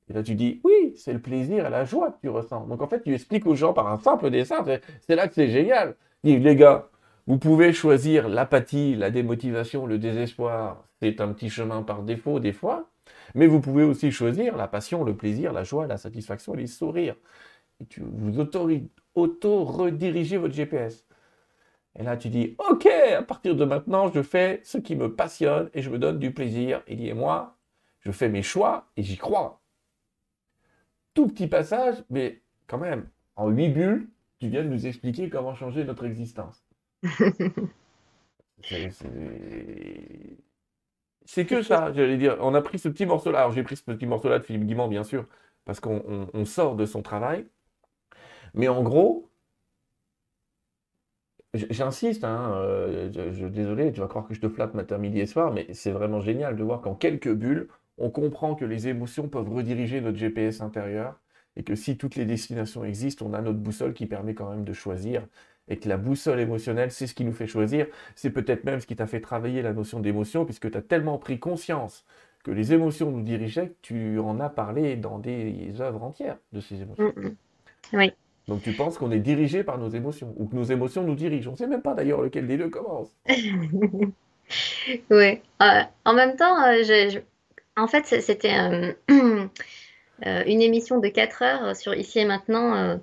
Et là, tu dis, oui, c'est le plaisir et la joie que tu ressens. Donc, en fait, tu expliques aux gens par un simple dessin. C'est là que c'est génial. Dis, les gars, vous pouvez choisir l'apathie, la démotivation, le désespoir. C'est un petit chemin par défaut, des fois. Mais vous pouvez aussi choisir la passion, le plaisir, la joie, la satisfaction, les sourires. Et tu vous autorise, auto-rediriger votre GPS. Et là, tu dis, OK, à partir de maintenant, je fais ce qui me passionne et je me donne du plaisir. Il y est moi, je fais mes choix et j'y crois. Tout petit passage, mais quand même, en huit bulles, tu viens de nous expliquer comment changer notre existence. c'est que ça, j'allais dire. On a pris ce petit morceau-là. Alors, j'ai pris ce petit morceau-là de Philippe Guimand, bien sûr, parce qu'on sort de son travail. Mais en gros, j'insiste, hein, euh, je, désolé, tu vas croire que je te flatte matin, midi et soir, mais c'est vraiment génial de voir qu'en quelques bulles, on comprend que les émotions peuvent rediriger notre GPS intérieur et que si toutes les destinations existent, on a notre boussole qui permet quand même de choisir et que la boussole émotionnelle, c'est ce qui nous fait choisir. C'est peut-être même ce qui t'a fait travailler la notion d'émotion puisque tu as tellement pris conscience que les émotions nous dirigeaient que tu en as parlé dans des œuvres entières de ces émotions. Mm, mm. Oui. Donc tu penses qu'on est dirigé par nos émotions, ou que nos émotions nous dirigent. On ne sait même pas d'ailleurs lequel des deux commence. ouais. en même temps, en fait, c'était une émission de 4 heures sur Ici et Maintenant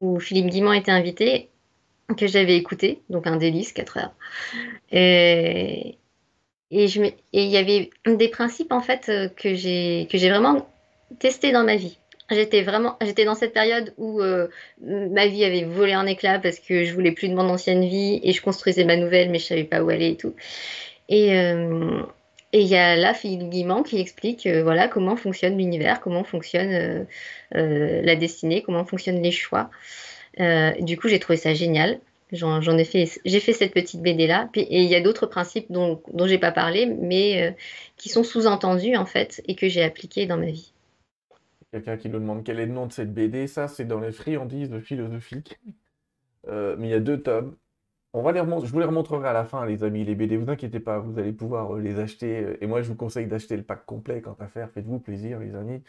où Philippe Guimand était invité que j'avais écouté, donc un délice, 4 heures. Et, il y avait des principes en fait euh, que j'ai vraiment testé dans ma vie. J'étais vraiment j'étais dans cette période où euh, ma vie avait volé en éclats parce que je voulais plus de mon ancienne vie et je construisais ma nouvelle mais je savais pas où aller et tout. Et euh, il y a là Philippe Guimand qui explique voilà comment fonctionne l'univers, comment fonctionne la destinée, comment fonctionnent les choix. du coup, j'ai trouvé ça génial. J'en ai fait, j'ai fait cette petite BD là. et il y a d'autres principes dont, dont j'ai pas parlé, mais euh, qui sont sous-entendus en fait et que j'ai appliqués dans ma vie. Quelqu'un qui nous demande quel est le nom de cette BD. Ça, c'est dans les friandises de philosophique. Euh, mais il y a deux tomes. On va les Je vous les remontrerai à la fin, les amis, les BD. Vous inquiétez pas, vous allez pouvoir euh, les acheter. Et moi, je vous conseille d'acheter le pack complet quant à faire. Faites-vous plaisir, les amis.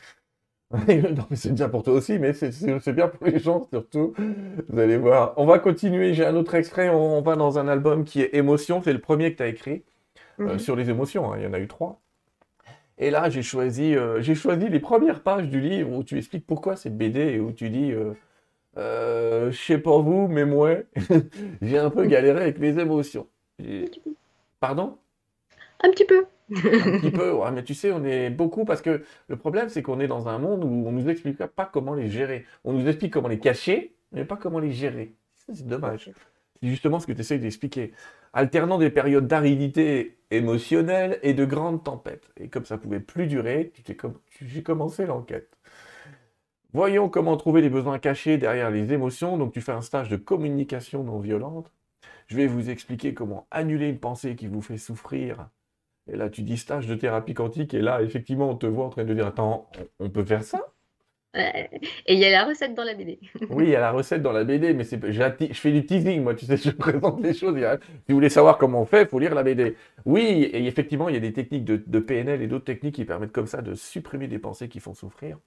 non, mais c'est bien pour toi aussi, mais c'est bien pour les gens surtout. Vous allez voir. On va continuer. J'ai un autre extrait. On, va dans un album qui est Émotion. C'est le premier que tu as écrit euh, mhm. sur les émotions. Hein. Il y en a eu trois. Et là, j'ai choisi, euh, j'ai choisi les premières pages du livre où tu expliques pourquoi cette BD et où tu dis euh, euh Je sais pas vous, mais moi, j'ai un peu galéré avec les émotions. Pardon? Un petit peu un petit peu, ouais, mais tu sais, on est beaucoup parce que le problème, c'est qu'on est dans un monde où on nous explique pas comment les gérer. On nous explique comment les cacher, mais pas comment les gérer. C'est dommage. Justement ce que tu essayes d'expliquer. Alternant des périodes d'aridité émotionnelle et de grandes tempêtes. Et comme ça pouvait plus durer, j'ai commencé l'enquête. Voyons comment trouver les besoins cachés derrière les émotions. Donc tu fais un stage de communication non violente. Je vais vous expliquer comment annuler une pensée qui vous fait souffrir et là, tu dis stage de thérapie quantique, et là, effectivement, on te voit en train de dire Attends, on peut faire ça? Et il y a la recette dans la BD. oui, il y a la recette dans la BD, mais c'est, je fais du teasing, moi, tu sais, je présente les choses. Si vous voulez savoir comment on fait, il faut lire la BD. Oui, et effectivement, il y a des techniques de, de PNL et d'autres techniques qui permettent comme ça de supprimer des pensées qui font souffrir.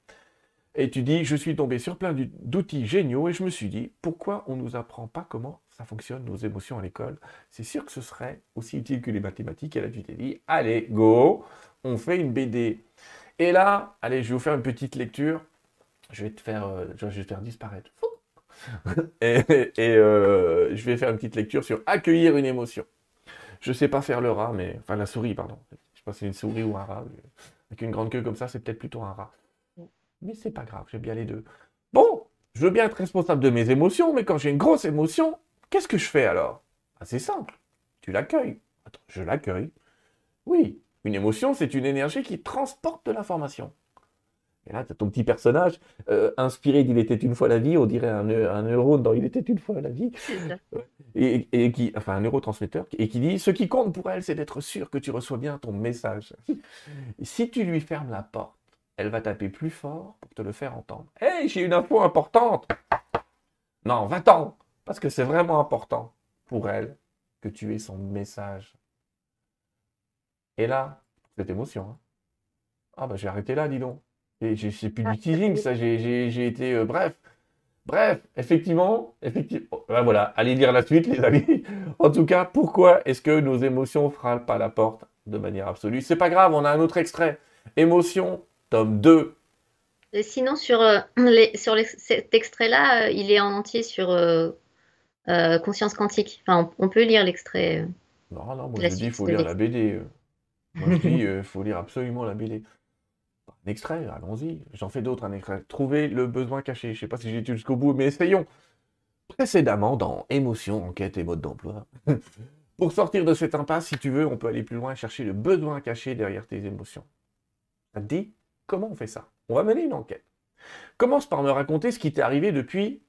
Et tu dis, je suis tombé sur plein d'outils géniaux et je me suis dit, pourquoi on ne nous apprend pas comment ça fonctionne, nos émotions à l'école? C'est sûr que ce serait aussi utile que les mathématiques. Et là, tu t'es dit, allez, go, on fait une BD. Et là, allez, je vais vous faire une petite lecture. Je vais te faire, euh, je vais te faire disparaître. et, euh, je vais faire une petite lecture sur accueillir une émotion. Je sais pas faire le rat, mais enfin la souris, pardon. Je sais pas si c'est une souris ou un rat. Avec une grande queue comme ça, c'est peut-être plutôt un rat. Mais c'est pas grave, j'aime bien les deux. Bon, je veux bien être responsable de mes émotions, mais quand j'ai une grosse émotion, qu'est-ce que je fais alors? Ah, C'est simple. Tu l'accueilles. Attends, je l'accueille. Oui, une émotion, c'est une énergie qui transporte de l'information. Et là, tu as ton petit personnage euh, inspiré d'Il était une fois la vie, on dirait un, un neurone dans Il était une fois la vie, et, et, qui, enfin un neurotransmetteur, et qui dit Ce qui compte pour elle, c'est d'être sûr que tu reçois bien ton message. si tu lui fermes la porte, elle va taper plus fort pour te le faire entendre. Hey, j'ai une info importante Non, va-t'en Parce que c'est vraiment important pour elle que tu aies son message. Et là, cette émotion. Hein. Ah bah j'ai arrêté là, dis donc. Et c'est plus du teasing, ça, j'ai été... Euh, bref, bref, effectivement, effectivement... Ben voilà, allez lire la suite, les amis. en tout cas, pourquoi est-ce que nos émotions frappent pas la porte de manière absolue? C'est pas grave, on a un autre extrait. Émotion tome 2. Et sinon, sur, euh, les, sur cet extrait-là, euh, il est en entier sur Conscience quantique. Enfin, on, peut lire l'extrait. non, non, moi je dis qu'il faut lire la BD. Moi je dis il faut lire absolument la BD. Extrait, allons-y. J'en fais d'autres, un extrait. Trouver le besoin caché. Je sais pas si j'ai jusqu'au bout, mais essayons. Précédemment, dans Émotion, enquête et mode d'emploi. Pour sortir de cette impasse, si tu veux, on peut aller plus loin et chercher le besoin caché derrière tes émotions. Ça te dit Comment on fait ça? On va mener une enquête. Commence par me raconter ce qui t'est arrivé depuis,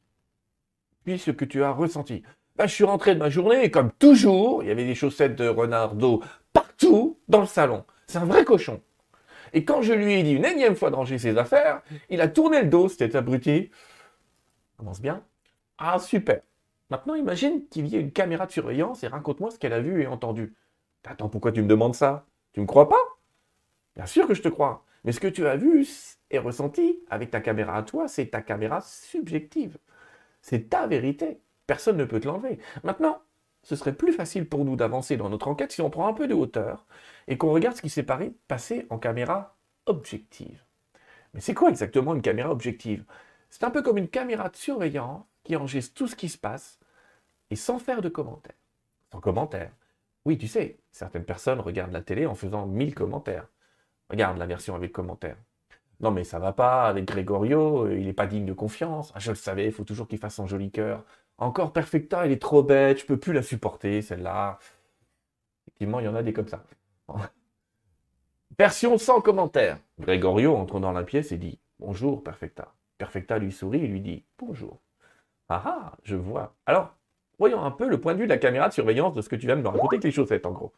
puis ce que tu as ressenti. Bah, je suis rentré de ma journée et comme toujours, il y avait des chaussettes de renardo partout dans le salon. C'est un vrai cochon. Et quand je lui ai dit une énième fois de ranger ses affaires, il a tourné le dos, c'était abruti. Commence bien. Ah, super. Maintenant, imagine qu'il y ait une caméra de surveillance et raconte-moi ce qu'elle a vu et entendu. Attends, pourquoi tu me demandes ça? Tu me crois pas? Bien sûr que je te crois. Mais ce que tu as vu et ressenti avec ta caméra à toi, c'est ta caméra subjective. C'est ta vérité. Personne ne peut te l'enlever. Maintenant, ce serait plus facile pour nous d'avancer dans notre enquête si on prend un peu de hauteur et qu'on regarde ce qui s'est passé en caméra objective. Mais c'est quoi exactement une caméra objective? C'est un peu comme une caméra de surveillance qui enregistre tout ce qui se passe et sans faire de commentaires. Sans commentaires. Oui, tu sais, certaines personnes regardent la télé en faisant mille commentaires. Regarde la version avec commentaires. Non mais ça va pas avec Gregorio, il n'est pas digne de confiance. Ah, je le savais, il faut toujours qu'il fasse son joli cœur. Encore Perfecta, elle est trop bête, je peux plus la supporter, celle-là. Effectivement, il y en a des comme ça. Version sans commentaire. Gregorio entre dans la pièce et dit Bonjour, Perfecta. Perfecta lui sourit et lui dit Bonjour. Ah ah, je vois. Alors, voyons un peu le point de vue de la caméra de surveillance de ce que tu viens de me raconter avec les chaussettes, en gros.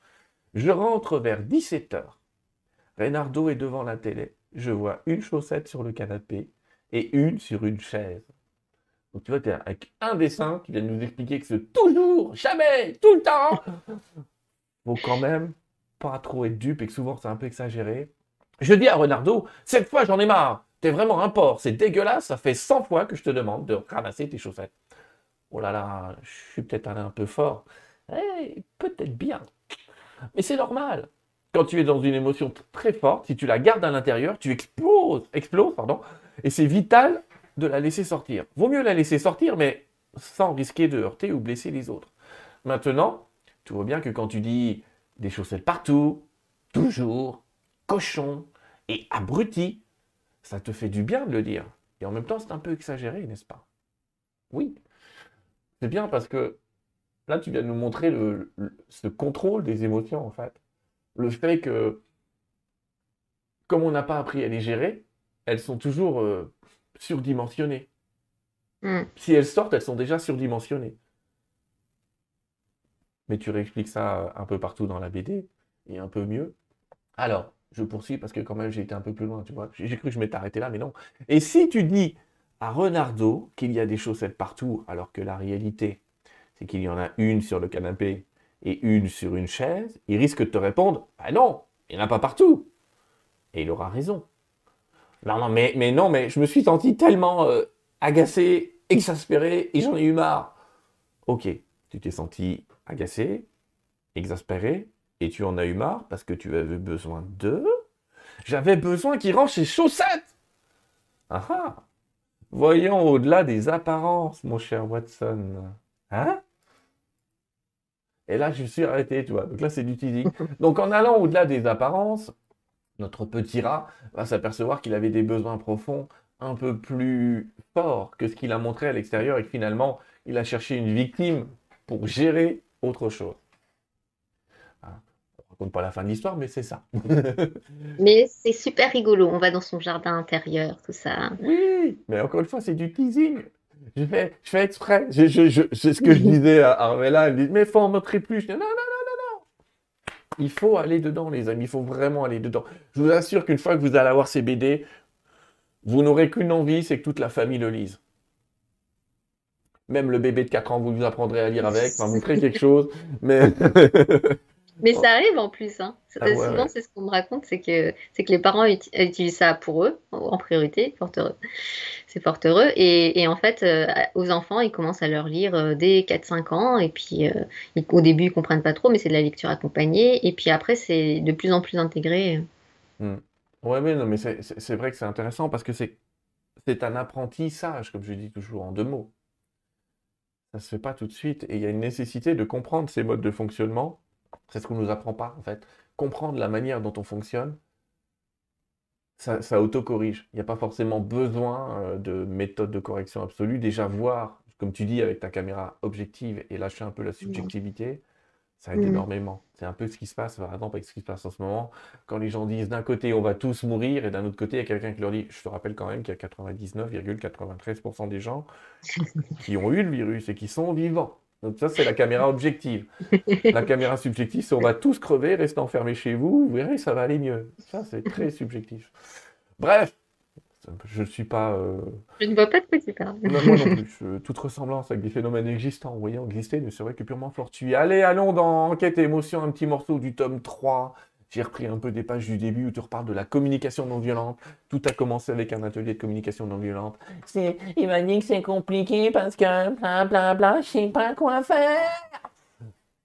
Je rentre vers 17h. Reynardo est devant la télé. Je vois une chaussette sur le canapé et une sur une chaise. Donc tu vois, tu es avec un dessin qui vient de nous expliquer que c'est toujours, jamais, tout le temps. Faut quand même pas trop être dupe et que souvent c'est un peu exagéré. Je dis à Renardo, cette fois j'en ai marre. T'es vraiment un porc, c'est dégueulasse, ça fait 100 fois que je te demande de ramasser tes chaussettes. Oh là là, je suis peut-être allé un peu fort. Eh, peut-être bien. Mais c'est normal. Quand tu es dans une émotion très forte, si tu la gardes à l'intérieur, tu exploses, exploses, pardon, et c'est vital de la laisser sortir. Vaut mieux la laisser sortir, mais sans risquer de heurter ou blesser les autres. Maintenant, tu vois bien que quand tu dis des chaussettes partout, toujours, cochon et abruti, ça te fait du bien de le dire. Et en même temps, c'est un peu exagéré, n'est-ce pas? Oui. C'est bien parce que là, tu viens de nous montrer le, ce contrôle des émotions, en fait. Le fait que, comme on n'a pas appris à les gérer, elles sont toujours euh, surdimensionnées. Hmm. Si elles sortent, elles sont déjà surdimensionnées. Mais tu réexpliques ça euh, un peu partout dans la BD, et un peu mieux. Alors, je poursuis parce que quand même j'ai été un peu plus loin, tu vois. J'ai cru que je m'étais arrêté là, mais non. Et si tu dis à Renardo qu'il y a des chaussettes partout, alors que la réalité, c'est qu'il y en a une sur le canapé et une sur une chaise, il risque de te répondre Ah non, il n'y en a pas partout. Et il aura raison. Non, mais, mais non, mais je me suis senti tellement euh, agacé, exaspéré, et j'en ai eu marre. Ok, tu t'es senti agacé, exaspéré, et tu en as eu marre parce que tu avais besoin de... J'avais besoin qu'il range ses chaussettes Ah ah Voyons au-delà des apparences, mon cher Watson. Hein? Et là, je suis arrêté, tu vois. Donc là, c'est du teasing. Donc en allant au-delà des apparences, notre petit rat va s'apercevoir qu'il avait des besoins profonds un peu plus forts que ce qu'il a montré à l'extérieur et que finalement, il a cherché une victime pour gérer autre chose. Hein, on ne raconte pas la fin de l'histoire, mais c'est ça. mais c'est super rigolo. On va dans son jardin intérieur, tout ça. Oui, mais encore une fois, c'est du teasing. Je fais, je fais exprès. c'est ce que je disais à Armella. Elle me dit, mais faut en montrer plus. Je dis, non, non, non. Il faut aller dedans, les amis. Il faut vraiment aller dedans. Je vous assure qu'une fois que vous allez avoir ces BD, vous n'aurez qu'une envie, c'est que toute la famille le lise. Même le bébé de 4 ans, vous nous apprendrez à lire avec. Enfin, vous ferez quelque chose. Mais. Mais ça arrive en plus. Hein. Ah souvent, c'est ce qu'on me raconte, c'est que, c'est que les parents utilisent ça pour eux, en priorité, fort heureux. C'est fort heureux. Et, en fait, euh, aux enfants, ils commencent à leur lire euh, dès 4-5 ans. Et puis, euh, au début, ils comprennent pas trop, mais c'est de la lecture accompagnée. Et puis après, c'est de plus en plus intégré. Hmm. Ouais, mais non, mais c'est vrai que c'est intéressant parce que c'est un apprentissage, comme je dis toujours, en deux mots. Ça se fait pas tout de suite. Et il y a une nécessité de comprendre ces modes de fonctionnement c'est ce qu'on ne nous apprend pas, en fait. Comprendre la manière dont on fonctionne, ça, ça autocorrige. Il n'y a pas forcément besoin euh, de méthode de correction absolue. Déjà, voir, comme tu dis, avec ta caméra objective et lâcher un peu la subjectivité, ça aide énormément. C'est un peu ce qui se passe, par exemple, avec ce qui se passe en ce moment, quand les gens disent d'un côté on va tous mourir, et d'un autre côté il y a quelqu'un qui leur dit, je te rappelle quand même qu'il y a 99,93% des gens qui ont eu le virus et qui sont vivants. Donc ça, c'est la caméra objective. la caméra subjective, c'est on va tous crever, rester enfermés chez vous, vous verrez, ça va aller mieux. Ça, c'est très subjectif. Bref, je ne suis pas... Euh, je ne vois pas de quoi tu parles. moi non plus. toute ressemblance avec des phénomènes existants ou ayant existé ne serait que purement fortuit. Allez, allons dans Enquête et émotion, un petit morceau du tome 3. J'ai repris un peu des pages du début où tu reparles de la communication non violente. Tout a commencé avec un atelier de communication non violente. Il m'a dit que c'est compliqué parce que bla bla bla, je sais pas quoi faire.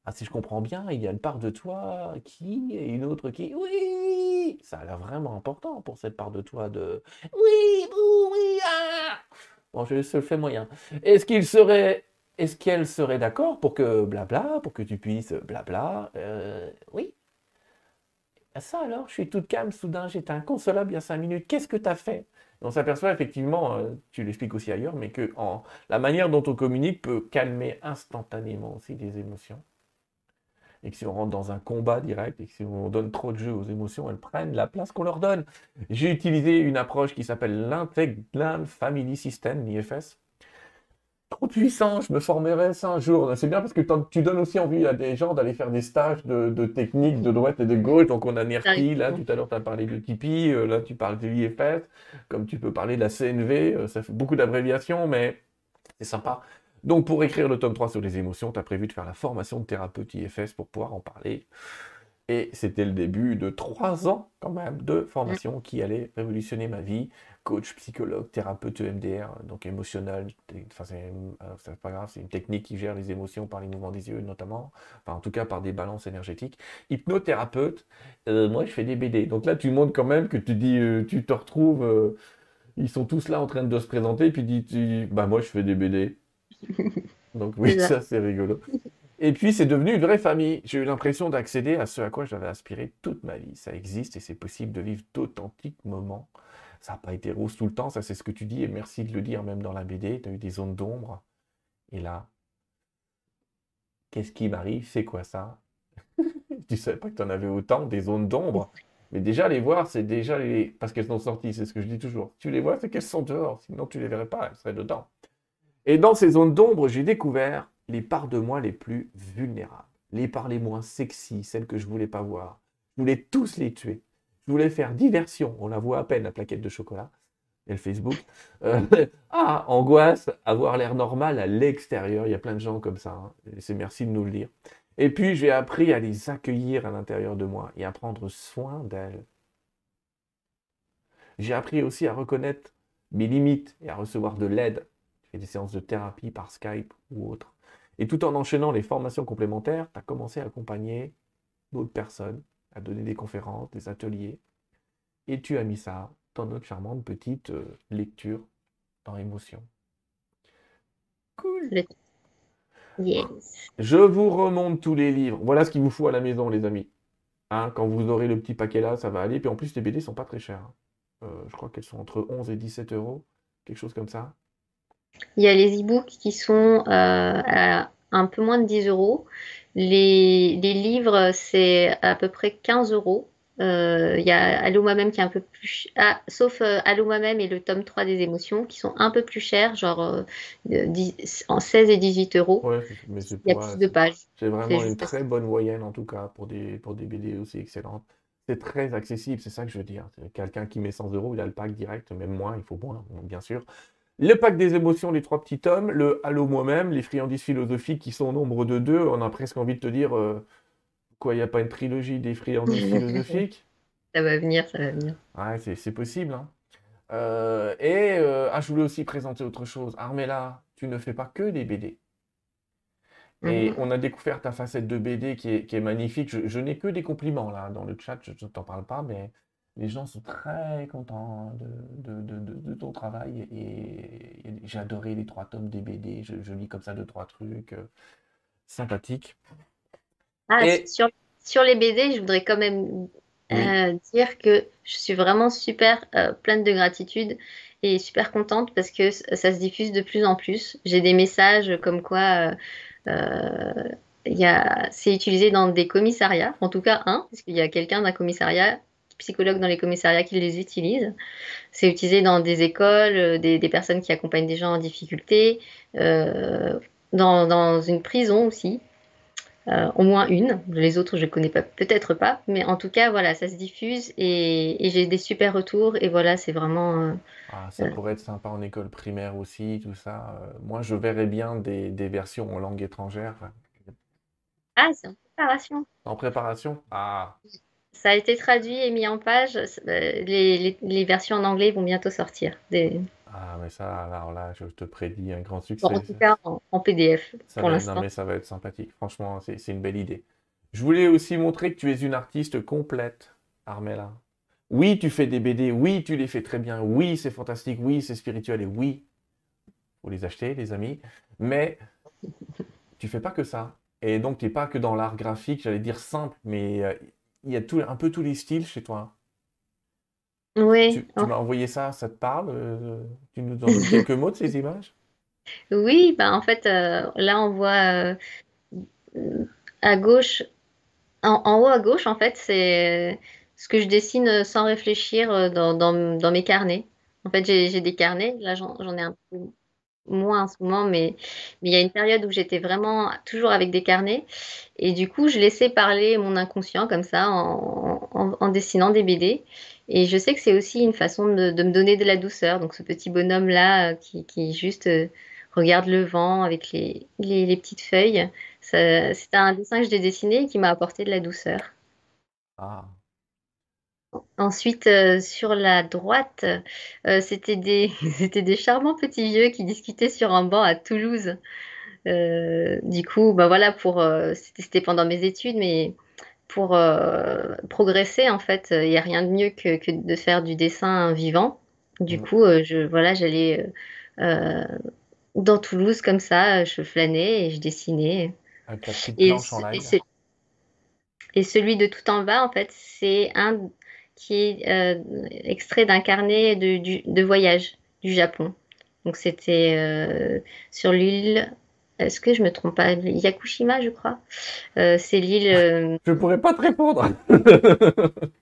Ah, si je comprends bien, il y a une part de toi qui et une autre qui. Oui Ça a l'air vraiment important pour cette part de toi de. Oui, oui, ah Bon, je se le fais moyen. Est-ce qu'il serait. Est-ce qu'elle serait d'accord pour que blabla, pour que tu puisses blabla euh, Oui. Ah, ça alors, je suis toute calme, soudain j'étais inconsolable il y a cinq minutes. Qu'est-ce que tu as fait? On s'aperçoit effectivement, euh, tu l'expliques aussi ailleurs, mais que la manière dont on communique peut calmer instantanément aussi des émotions. Et que si on rentre dans un combat direct et que si on donne trop de jeu aux émotions, elles prennent la place qu'on leur donne. J'ai utilisé une approche qui s'appelle l'Integral Family System, l'IFS, trop puissant, je me formerai ça un jour. C'est bien parce que tu donnes aussi envie à des gens d'aller faire des stages de, de techniques de droite et de gauche. Donc on a NERTI, là tout à l'heure tu as parlé de Tipeee, euh, là tu parles de l'IFS, comme tu peux parler de la CNV, euh, ça fait beaucoup d'abréviations, mais c'est sympa. Donc pour écrire le tome 3 sur les émotions, tu as prévu de faire la formation de thérapeute IFS pour pouvoir en parler. Et c'était le début de trois ans quand même de formation qui allait révolutionner ma vie coach, psychologue, thérapeute EMDR, donc émotionnel. Enfin, c'est pas grave, c'est une technique qui gère les émotions par les mouvements des yeux notamment, enfin en tout cas par des balances énergétiques. Hypnothérapeute, euh, moi je fais des BD. Donc là tu montres quand même que tu dis, euh, tu te retrouves, euh, ils sont tous là en train de se présenter, puis tu dis, bah moi je fais des BD. Donc oui, ça c'est rigolo. Et puis c'est devenu une vraie famille. J'ai eu l'impression d'accéder à ce à quoi j'avais aspiré toute ma vie. Ça existe et c'est possible de vivre d'authentiques moments ça n'a pas été rose tout le temps, ça c'est ce que tu dis, et merci de le dire même dans la BD, tu as eu des zones d'ombre. Et là, qu'est-ce qui m'arrive? C'est quoi ça? Tu savais pas que tu en avais autant, des zones d'ombre? Mais déjà, les voir, c'est déjà les. Parce qu'elles sont sorties, c'est ce que je dis toujours. Tu les vois, c'est qu'elles sont dehors, sinon tu les verrais pas, elles seraient dedans. Et dans ces zones d'ombre, j'ai découvert les parts de moi les plus vulnérables, les parts les moins sexy, celles que je voulais pas voir. Je voulais tous les tuer. Je voulais faire diversion. On la voit à peine, la plaquette de chocolat. Et le Facebook. Euh, ah, angoisse, avoir l'air normal à l'extérieur. Il y a plein de gens comme ça. Hein. C'est merci de nous le dire. Et puis, j'ai appris à les accueillir à l'intérieur de moi et à prendre soin d'elles. J'ai appris aussi à reconnaître mes limites et à recevoir de l'aide. J'ai fait des séances de thérapie par Skype ou autre. Et tout en enchaînant les formations complémentaires, tu as commencé à accompagner d'autres personnes à donner des conférences, des ateliers. Et tu as mis ça dans notre charmante petite euh, lecture dans émotion. Cool. Je vous remonte tous les livres. Voilà ce qu'il vous faut à la maison, les amis. Hein, quand vous aurez le petit paquet là, ça va aller. Puis en plus, les BD sont pas très chers. Hein. Euh, je crois qu'elles sont entre 11 et 17 euros, quelque chose comme ça. Il y a les e-books qui sont euh, à un peu moins de 10 euros. Les, livres, c'est à peu près 15 euros. Euh, il y a Allô moi-même qui est un peu plus ah, sauf euh, Allô moi-même et le tome 3 des émotions qui sont un peu plus chers, genre euh, en 16 et 18 euros. mais il y a plus de pages. C'est vraiment une très bonne moyenne en tout cas pour des, pour des BD aussi excellentes. C'est très accessible, c'est ça que je veux dire. Quelqu'un qui met 100 euros, il a le pack direct, même moins, il faut moins, bien sûr. Le pack des émotions, les trois petits tomes, le Halo moi-même, les friandises philosophiques qui sont au nombre de deux. On a presque envie de te dire, euh, quoi, il n'y a pas une trilogie des friandises philosophiques? Ça va venir, ça va venir. Ouais, c'est possible. Hein. Euh, et euh, ah, je voulais aussi présenter autre chose. Armella, tu ne fais pas que des BD. Et mhm. on a découvert ta facette de BD qui est, magnifique. Je, je n'ai que des compliments là dans le chat, je ne t'en parle pas, mais les gens sont très contents de, ton travail et, j'ai adoré les trois tomes des BD. Je, lis comme ça deux, trois trucs euh, sympathiques. Ah, sur, les BD, je voudrais quand même euh, dire que je suis vraiment super euh, pleine de gratitude et super contente parce que ça se diffuse de plus en plus. J'ai des messages comme quoi c'est utilisé dans des commissariats, en tout cas un, parce qu'il y a quelqu'un d'un commissariat psychologues dans les commissariats qui les utilisent. C'est utilisé dans des écoles, euh, des, personnes qui accompagnent des gens en difficulté, euh, dans, une prison aussi. Euh, au moins une. Les autres, je ne connais pas, peut-être pas, mais en tout cas, voilà, ça se diffuse et, j'ai des super retours. Et voilà, c'est vraiment. Ah, ça pourrait être sympa en école primaire aussi, tout ça. moi, je verrais bien des, des, versions en langue étrangère. Ah, c'est en préparation. En préparation? Ah. Ça a été traduit et mis en page. Euh, les, versions en anglais vont bientôt sortir. Ah, mais ça, alors là, je te prédis un grand succès. en tout cas, en, PDF pour l'instant. Non, mais ça va être sympathique. Franchement, c'est une belle idée. Je voulais aussi montrer que tu es une artiste complète, Armella. Oui, tu fais des BD, oui, tu les fais très bien, oui, c'est fantastique, oui, c'est spirituel, et oui, faut les acheter, les amis, mais tu fais pas que ça. Et donc, tu n'es pas que dans l'art graphique, j'allais dire simple, mais euh, il y a tout, un peu tous les styles chez toi. Oui. Tu, tu m'as envoyé ça, ça te parle euh, Tu nous donnes quelques mots de ces images? Oui, bah en fait, euh, là, on voit à gauche, en, en, haut à gauche, en fait, c'est ce que je dessine sans réfléchir dans, dans, dans mes carnets. En fait, j'ai des carnets, là, j'en ai un peu moins en ce moment, mais, mais il y a une période où j'étais vraiment toujours avec des carnets. Et du coup, je laissais parler mon inconscient comme ça en, dessinant des BD. Et je sais que c'est aussi une façon de, de, me donner de la douceur. Donc ce petit bonhomme-là euh, qui, qui, juste euh, regarde le vent avec les, les, les petites feuilles, c'est un dessin que j'ai dessiné et qui m'a apporté de la douceur. Ah, Ensuite, euh, sur la droite, euh, c'était des, c'était des charmants petits vieux qui discutaient sur un banc à Toulouse. Euh, du coup, bah voilà, pour, c'était pendant mes études, mais pour progresser, en fait, il n'y a rien de mieux que, que, de faire du dessin vivant. Du mmh. coup, je, voilà, j'allais dans Toulouse comme ça, je flânais et je dessinais. et, et celui de tout en bas, en fait, c'est un qui est euh, extrait d'un carnet de, de, voyage du Japon. Donc c'était euh, sur l'île, est-ce que je me trompe pas, Yakushima, je crois. Euh, c'est l'île. Je pourrais pas te répondre.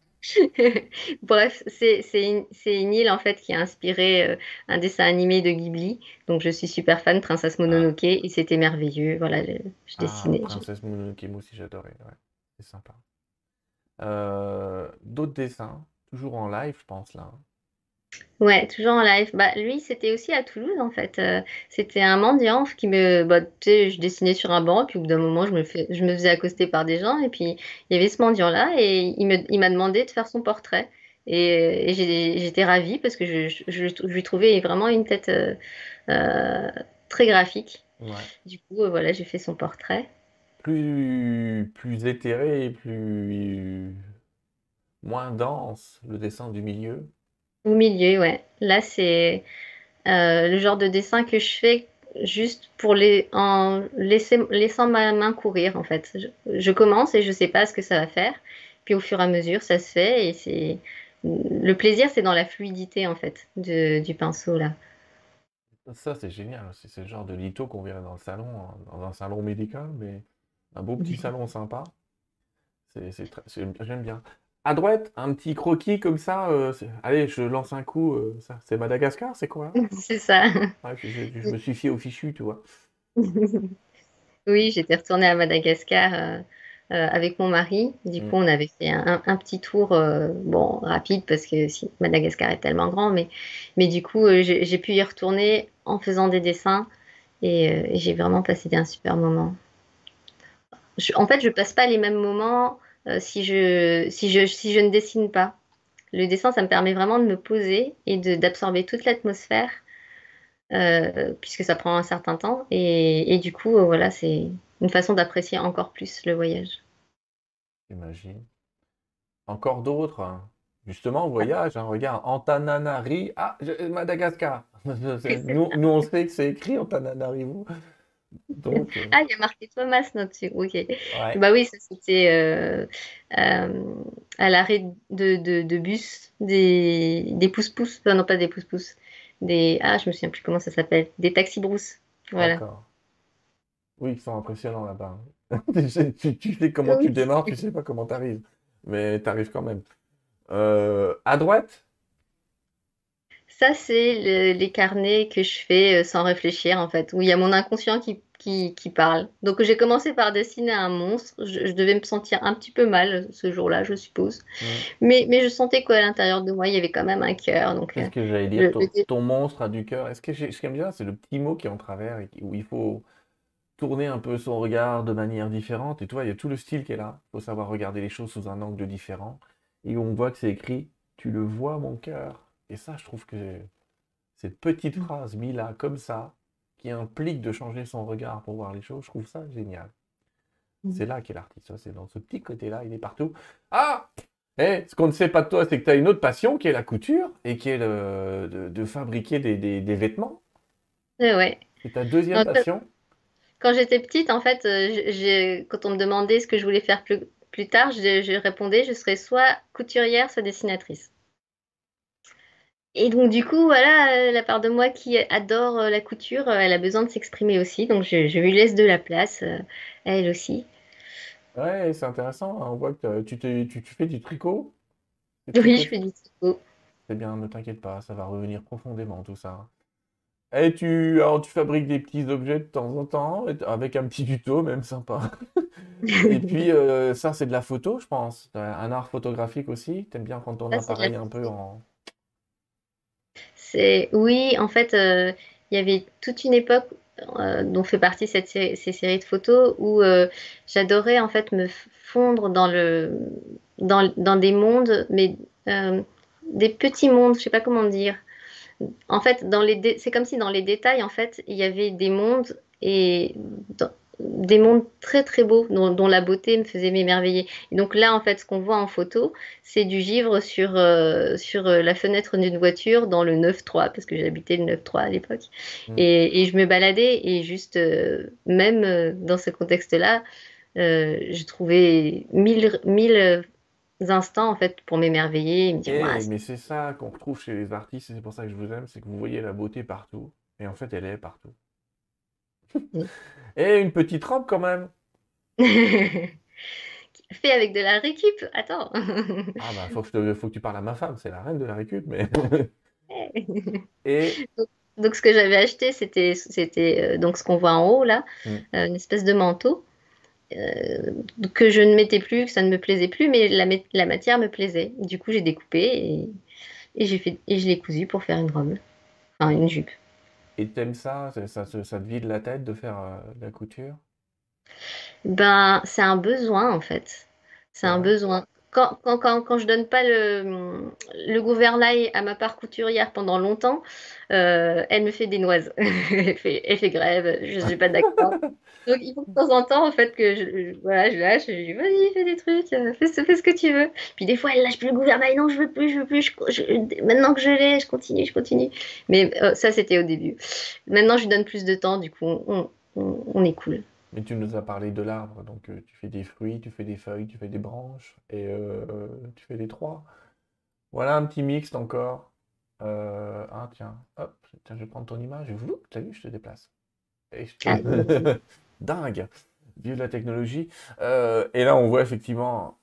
Bref, c'est une, une, île en fait qui a inspiré un dessin animé de Ghibli. Donc je suis super fan, Princesse Mononoke, et c'était merveilleux. Voilà, je, je ah, dessinais. Princesse Mononoke, moi aussi j'adorais. Ouais. C'est sympa. Euh, d'autres dessins, toujours en live, je pense là. Ouais, toujours en live. Bah, lui, c'était aussi à Toulouse en fait. Euh, c'était un mendiant qui me. Bah, tu sais, je dessinais sur un banc, puis au bout d'un moment, je me, fais... je me faisais accoster par des gens, et puis il y avait ce mendiant-là, et il m'a il demandé de faire son portrait. Et, et j'étais ravie parce que je, je, je, lui trouvais vraiment une tête euh, euh très graphique. Ouais. Du coup, voilà, j'ai fait son portrait plus, plus éthéré, plus moins dense, le dessin du milieu? Au milieu, ouais. Là, c'est euh, le genre de dessin que je fais juste pour les en laisser, laissant ma main courir en fait. Je, je, commence et je sais pas ce que ça va faire. Puis au fur et à mesure, ça se fait et c'est le plaisir, c'est dans la fluidité en fait de, du pinceau là. Ça, c'est génial. C'est le genre de litho qu'on verrait dans le salon, dans un salon médical, mais un beau petit salon sympa. J'aime bien. À droite, un petit croquis comme ça. Euh, allez, je lance un coup. Euh, c'est Madagascar, c'est quoi? C'est ça. je, me suis fié au fichu, tu vois. oui, j'étais retournée à Madagascar euh, avec mon mari. Du mm. coup, on avait fait un, petit tour, bon, rapide parce que si, Madagascar est tellement grand, mais, mais du coup, j'ai pu y retourner en faisant des dessins et j'ai vraiment passé un super moment en fait, je passe pas les mêmes moments euh, si, je, si, je, si je ne dessine pas. Le dessin, ça me permet vraiment de me poser et d'absorber toute l'atmosphère, euh, puisque ça prend un certain temps. Et, et du coup, euh, voilà, c'est une façon d'apprécier encore plus le voyage. J'imagine. Encore d'autres hein. Justement, voyage, hein, regarde, Antananari, ah, Madagascar. nous, nous, on sait que c'est écrit Antananarivo. Euh, ah, il y a marqué Thomas là-dessus. Ok. Bah oui, ça c'était euh, euh, à l'arrêt de, de, de, bus des, des pouces-pouces. non, pas des pouces-pouces. Des... Ah, je me souviens plus comment ça s'appelle. Des taxis-brousses. Voilà. D'accord. Oui, ils sont impressionnants là-bas. tu, tu, sais comment tu démarres, tu sais pas comment tu arrives. Mais tu arrives quand même. à droite, ça, c'est les carnets que je fais euh, sans réfléchir, en fait, où il y a mon inconscient qui, qui, qui parle. Donc, j'ai commencé par dessiner un monstre. Je, devais me sentir un petit peu mal ce jour-là, je suppose. Mais, mais je sentais qu'à l'intérieur de moi, il y avait quand même un cœur. Donc, Qu'est-ce que j'allais dire? ton, monstre a du cœur. Est-ce que ce qui bien, c'est le petit mot qui est en travers et où il faut tourner un peu son regard de manière différente. Et toi, il y a tout le style qui est là. Il faut savoir regarder les choses sous un angle différent. Et on voit que c'est écrit Tu le vois, mon cœur. Et ça, je trouve que cette petite phrase mise là, comme ça, qui implique de changer son regard pour voir les choses, je trouve ça génial. Mmh. C'est là qu'est l'artiste, c'est dans ce petit côté-là, il est partout. Ah eh, ce qu'on ne sait pas de toi, c'est que tu as une autre passion qui est la couture et qui est de, fabriquer des, vêtements. Euh, ouais. C'est ta deuxième passion? Quand j'étais petite, en fait, euh, quand on me demandait ce que je voulais faire plus, plus tard, je, répondais je serais soit couturière, soit dessinatrice. Et donc, du coup, voilà, la part de moi qui adore la couture, elle a besoin de s'exprimer aussi. Donc, je, je, lui laisse de la place, elle aussi. Ouais, c'est intéressant. Hein. On voit que tu, tu, fais du tricot. Oui, je fais du tricot. C'est bien, ne t'inquiète pas, ça va revenir profondément tout ça. Et tu, alors, tu fabriques des petits objets de temps en temps, avec un petit tuto, même sympa. Et puis, euh, ça, c'est de la photo, je pense. Un art photographique aussi. T'aimes bien quand ton appareil un peu en. Oui, en fait, euh, il y avait toute une époque euh, dont fait partie cette ces séries de photos où euh, j'adorais en fait me fondre dans des mondes mais des petits mondes je sais pas comment dire. En fait c'est comme si dans les détails en fait il y avait des mondes et des mondes très très beaux dont, la beauté me faisait m'émerveiller. Et donc là, en fait, ce qu'on voit en photo, c'est du givre sur, euh, sur euh, la fenêtre d'une voiture dans le 9-3, parce que j'habitais le 9-3 à l'époque. Mm. Et, je me baladais et juste, euh, même dans ce contexte-là, je trouvais mille, mille instants en fait pour m'émerveiller et me dire eh, mais c'est ça qu'on retrouve chez les artistes et c'est pour ça que je vous aime c'est que vous voyez la beauté partout et en fait elle est partout Et une petite robe quand même. Fait avec de la récup. Attends. ah bah faut que, faut que tu parles à ma femme, c'est la reine de la récup, mais. Et donc, ce que j'avais acheté, c'était c'était euh, donc ce qu'on voit en haut là, mm. euh, une espèce de manteau euh, que je ne mettais plus, que ça ne me plaisait plus, mais la, la matière me plaisait. Du coup, j'ai découpé et, et j'ai fait et je l'ai cousu pour faire une robe, enfin une jupe. Et t'aimes ça, ça, ça, te vide la tête de faire euh, de la couture? Ben, c'est un besoin en fait. C'est un besoin. Quand, quand, quand, quand, je donne pas le, le gouvernail à ma part couturière pendant longtemps, euh, elle me fait des noises. elle, fait, elle fait grève, je suis pas d'accord. Donc il faut de temps en temps en fait que je, voilà, je lâche, je dis vas-y fais des trucs, euh, fais, fais, ce que tu veux. Puis des fois elle lâche plus le gouvernail, non je veux plus, je veux plus, maintenant que je l'ai, je continue, je continue. Mais euh, ça c'était au début. Maintenant je lui donne plus de temps, du coup on, on, est cool. Mais tu nous as parlé de l'arbre, donc euh, tu fais des fruits, tu fais des feuilles, tu fais des branches et tu fais des trois. Voilà un petit mixte encore. ah tiens, hop, tiens, je vais prendre ton image, tu as vu, je te déplace. Et je te... Ah. dingue, vu la technologie. Euh, et là, on voit effectivement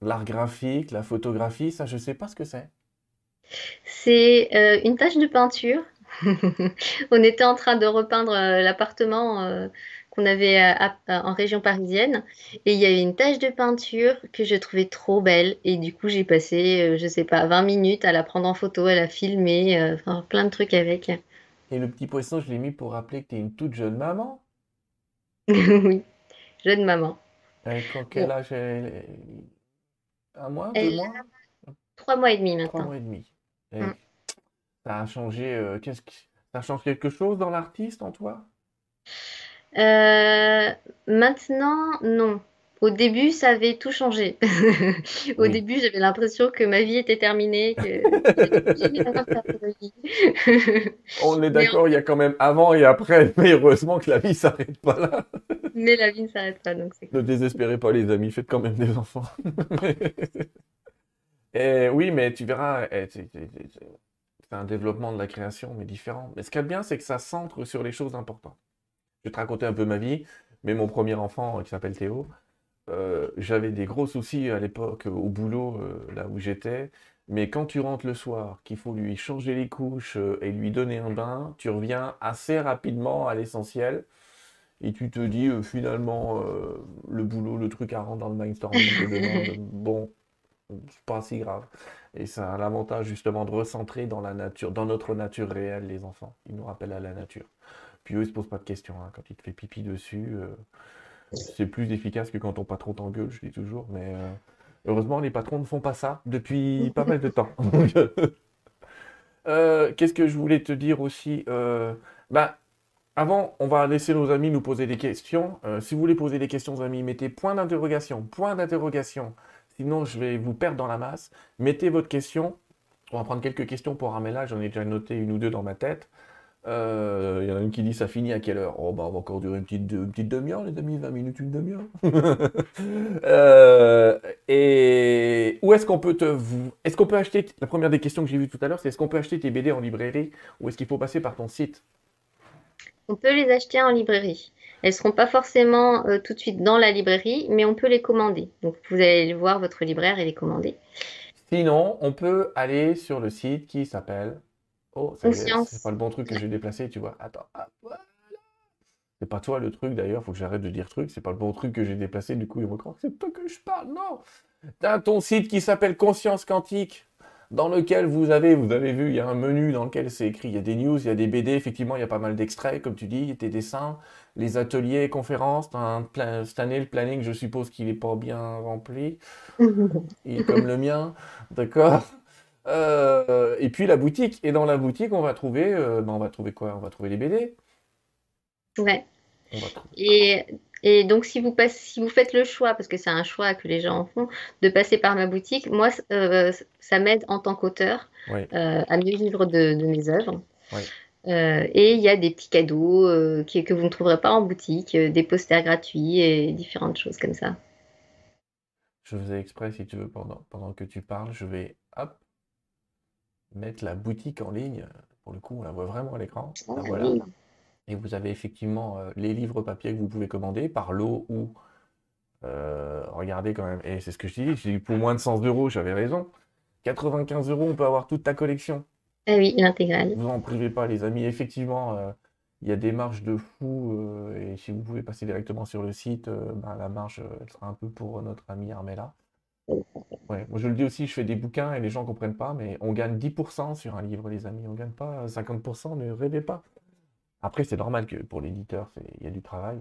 l'art graphique, la photographie, ça, je ne sais pas ce que c'est. C'est euh, une tâche de peinture. on était en train de repeindre euh, l'appartement qu'on avait en région parisienne et il y avait une tâche de peinture que je trouvais trop belle et du coup j'ai passé je sais pas 20 minutes à la prendre en photo, à la filmer, enfin, plein de trucs avec. Et le petit poisson, je l'ai mis pour rappeler que tu es une toute jeune maman. oui, jeune maman. quel âge Un mois, deux mois? Trois mois et demi maintenant. Trois mois et demi. Mm. Ça a changé. Euh, qu'est-ce que ça change quelque chose dans l'artiste en toi? Euh, Maintenant, non. Au début, ça avait tout changé. Au début, j'avais l'impression que ma vie était terminée. Que... On est d'accord, il y a quand même avant et après, mais heureusement que la vie s'arrête pas là. mais la vie ne s'arrête pas, donc Ne désespérez pas, les amis, faites quand même des enfants. et oui, mais tu verras, eh, c'est un développement de la création, mais différent. Mais ce qui est bien, c'est que ça centre sur les choses importantes. Je vais te raconter un peu ma vie, mais mon premier enfant, qui s'appelle Théo, euh, j'avais des gros soucis à l'époque au boulot, euh, là où j'étais. Mais quand tu rentres le soir, qu'il faut lui changer les couches euh, et lui donner un bain, tu reviens assez rapidement à l'essentiel. Et tu te dis finalement, le boulot, le truc à rendre dans le mindstorming te demande, bon, c'est pas si grave. Et ça a l'avantage justement de recentrer dans la nature, dans notre nature réelle, les enfants. Ils nous rappellent à la nature. Puis eux, ils se posent pas de questions. Hein. Quand ils te font pipi dessus, c'est plus efficace que quand ton patron t'engueule, je dis toujours. Mais euh, heureusement, les patrons ne font pas ça depuis pas mal de temps. Euh, qu'est-ce que je voulais te dire aussi euh, bah, Avant, on va laisser nos amis nous poser des questions. Euh, si vous voulez poser des questions, amis, mettez point d'interrogation, point d'interrogation. Sinon, je vais vous perdre dans la masse. Mettez votre question. On va prendre quelques questions pour Armella. J'en ai déjà noté une ou deux dans ma tête. Euh, il y en a une qui dit ça finit à quelle heure? Oh, bah, on va encore durer une petite, petite demi-heure, les amis, 20 minutes, une demi-heure. Euh, et où est-ce qu'on peut te. Est-ce qu'on peut acheter. La première des questions que j'ai vues tout à l'heure, c'est est-ce qu'on peut acheter tes BD en librairie ou est-ce qu'il faut passer par ton site? On peut les acheter en librairie. Elles ne seront pas forcément euh, tout de suite dans la librairie, mais on peut les commander. Donc vous allez voir votre libraire et les commander. Sinon, on peut aller sur le site qui s'appelle Oh, c'est pas le bon truc que j'ai déplacé, tu vois. Attends, ah, C'est pas toi le truc d'ailleurs, faut que j'arrête de dire truc, c'est pas le bon truc que j'ai déplacé, du coup il me croit que c'est toi que je parle, non. T'as ton site qui s'appelle Conscience Quantique, dans lequel vous avez, vous avez vu, il y a un menu dans lequel c'est écrit, il y a des news, il y a des BD, effectivement il y a pas mal d'extraits, comme tu dis, il y a des dessins, les ateliers, conférences, un cette année le planning je suppose qu'il est pas bien rempli, il est comme le mien, d'accord euh, et puis la boutique. Et dans la boutique, on va trouver, euh, ben, on va trouver quoi? On va trouver les BD. Ouais. Et, et, donc, si vous, passez, si vous faites le choix, parce que c'est un choix que les gens font, de passer par ma boutique, moi, euh, ça m'aide en tant qu'auteur à mieux vivre de, mes œuvres. et il y a des petits cadeaux qui, que vous ne trouverez pas en boutique, des posters gratuits et différentes choses comme ça. Je faisais exprès, si tu veux, pendant, pendant que tu parles, je vais hop, mettre la boutique en ligne. Pour le coup, on la voit vraiment à l'écran. Ah voilà. Et vous avez effectivement euh, les livres papier que vous pouvez commander par lot ou euh, regardez quand même. Et c'est ce que je dis. J'ai pour moins de 100 euros, j'avais raison. 95 euros, on peut avoir toute ta collection. Ah oui, l'intégrale. Vous en privez pas, les amis. Effectivement, euh, il y a des marges de fou. et si vous pouvez passer directement sur le site, ben, la marge, elle sera un peu pour notre ami Armella. Ouais, moi je le dis aussi, je fais des bouquins et les gens ne comprennent pas, mais on gagne 10% sur un livre, les amis. On ne gagne pas 50%, ne rêvez pas. Après, c'est normal que pour l'éditeur, il y a du travail.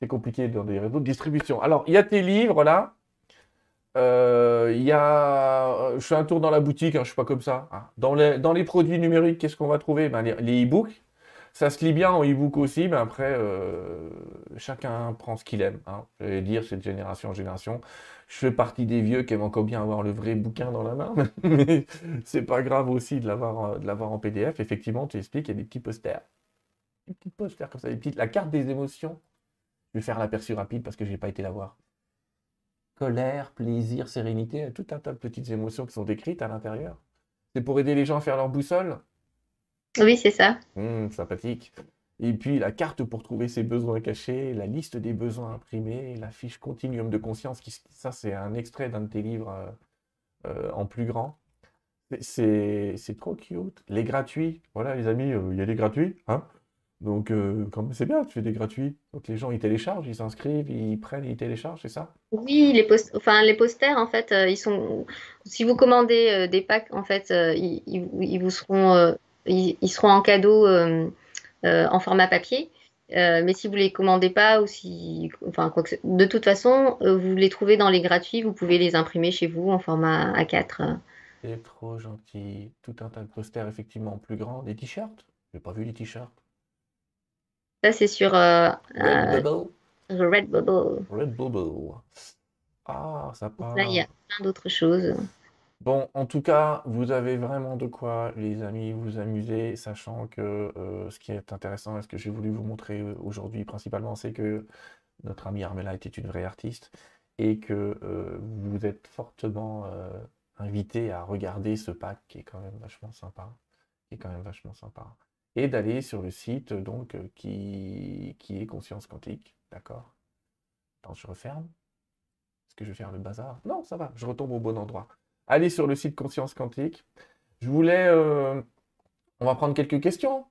C'est compliqué dans des réseaux de distribution. Alors, il y a tes livres là. Euh, y a. Je fais un tour dans la boutique, hein, je ne suis pas comme ça. Hein. Dans, les, dans les produits numériques, qu'est-ce qu'on va trouver? Ben, Les e-books. Ça se lit bien en e-book aussi, mais après, euh, chacun prend ce qu'il aime. Hein. Je vais dire, c'est de génération en génération. Je fais partie des vieux qui aiment encore bien avoir le vrai bouquin dans la main, mais c'est pas grave aussi de l'avoir, de l'avoir en PDF. Effectivement, tu expliques, il y a des petits posters. Des petits posters comme ça, des petites... la carte des émotions. Je vais faire l'aperçu rapide parce que je n'ai pas été la voir. Colère, plaisir, sérénité, tout un tas de petites émotions qui sont décrites à l'intérieur. C'est pour aider les gens à faire leur boussole? Oui, c'est ça. Hum, sympathique. Et puis la carte pour trouver ses besoins cachés, la liste des besoins imprimés, la fiche continuum de conscience, qui, ça c'est un extrait d'un de tes livres euh, euh, en plus grand. C'est trop cute. Les gratuits, voilà les amis, euh, il y a des gratuits. Hein Donc c'est bien, tu fais des gratuits. Donc les gens ils téléchargent, ils s'inscrivent, ils prennent, ils téléchargent, c'est ça? Oui, les, enfin, les posters en fait, ils sont. Si vous commandez des packs, en fait, ils, vous seront, ils, seront en cadeau en format papier. Euh, mais si vous les commandez pas ou si, enfin, quoi que de toute façon, euh, vous les trouvez dans les gratuits, vous pouvez les imprimer chez vous en format A4. C'est trop gentil. Tout un tas de posters effectivement plus grands. Des t-shirts? J'ai pas vu les t-shirts. Ça, c'est sur Redbubble. Redbubble. Redbubble. Ah, ça parle. Là, il y a plein d'autres choses. Bon, en tout cas, vous avez vraiment de quoi, les amis, vous amuser, sachant que euh, ce qui est intéressant et ce que j'ai voulu vous montrer euh, aujourd'hui principalement, c'est que notre ami Armella était une vraie artiste et que euh, vous êtes fortement invité à regarder ce pack qui est quand même vachement sympa, qui et d'aller sur le site donc qui, qui est Conscience Quantique, d'accord? Attends, je referme. Est-ce que je vais faire le bazar? Non, ça va, je retombe au bon endroit allez sur le site Conscience Quantique. Je voulais. Euh, on va prendre quelques questions.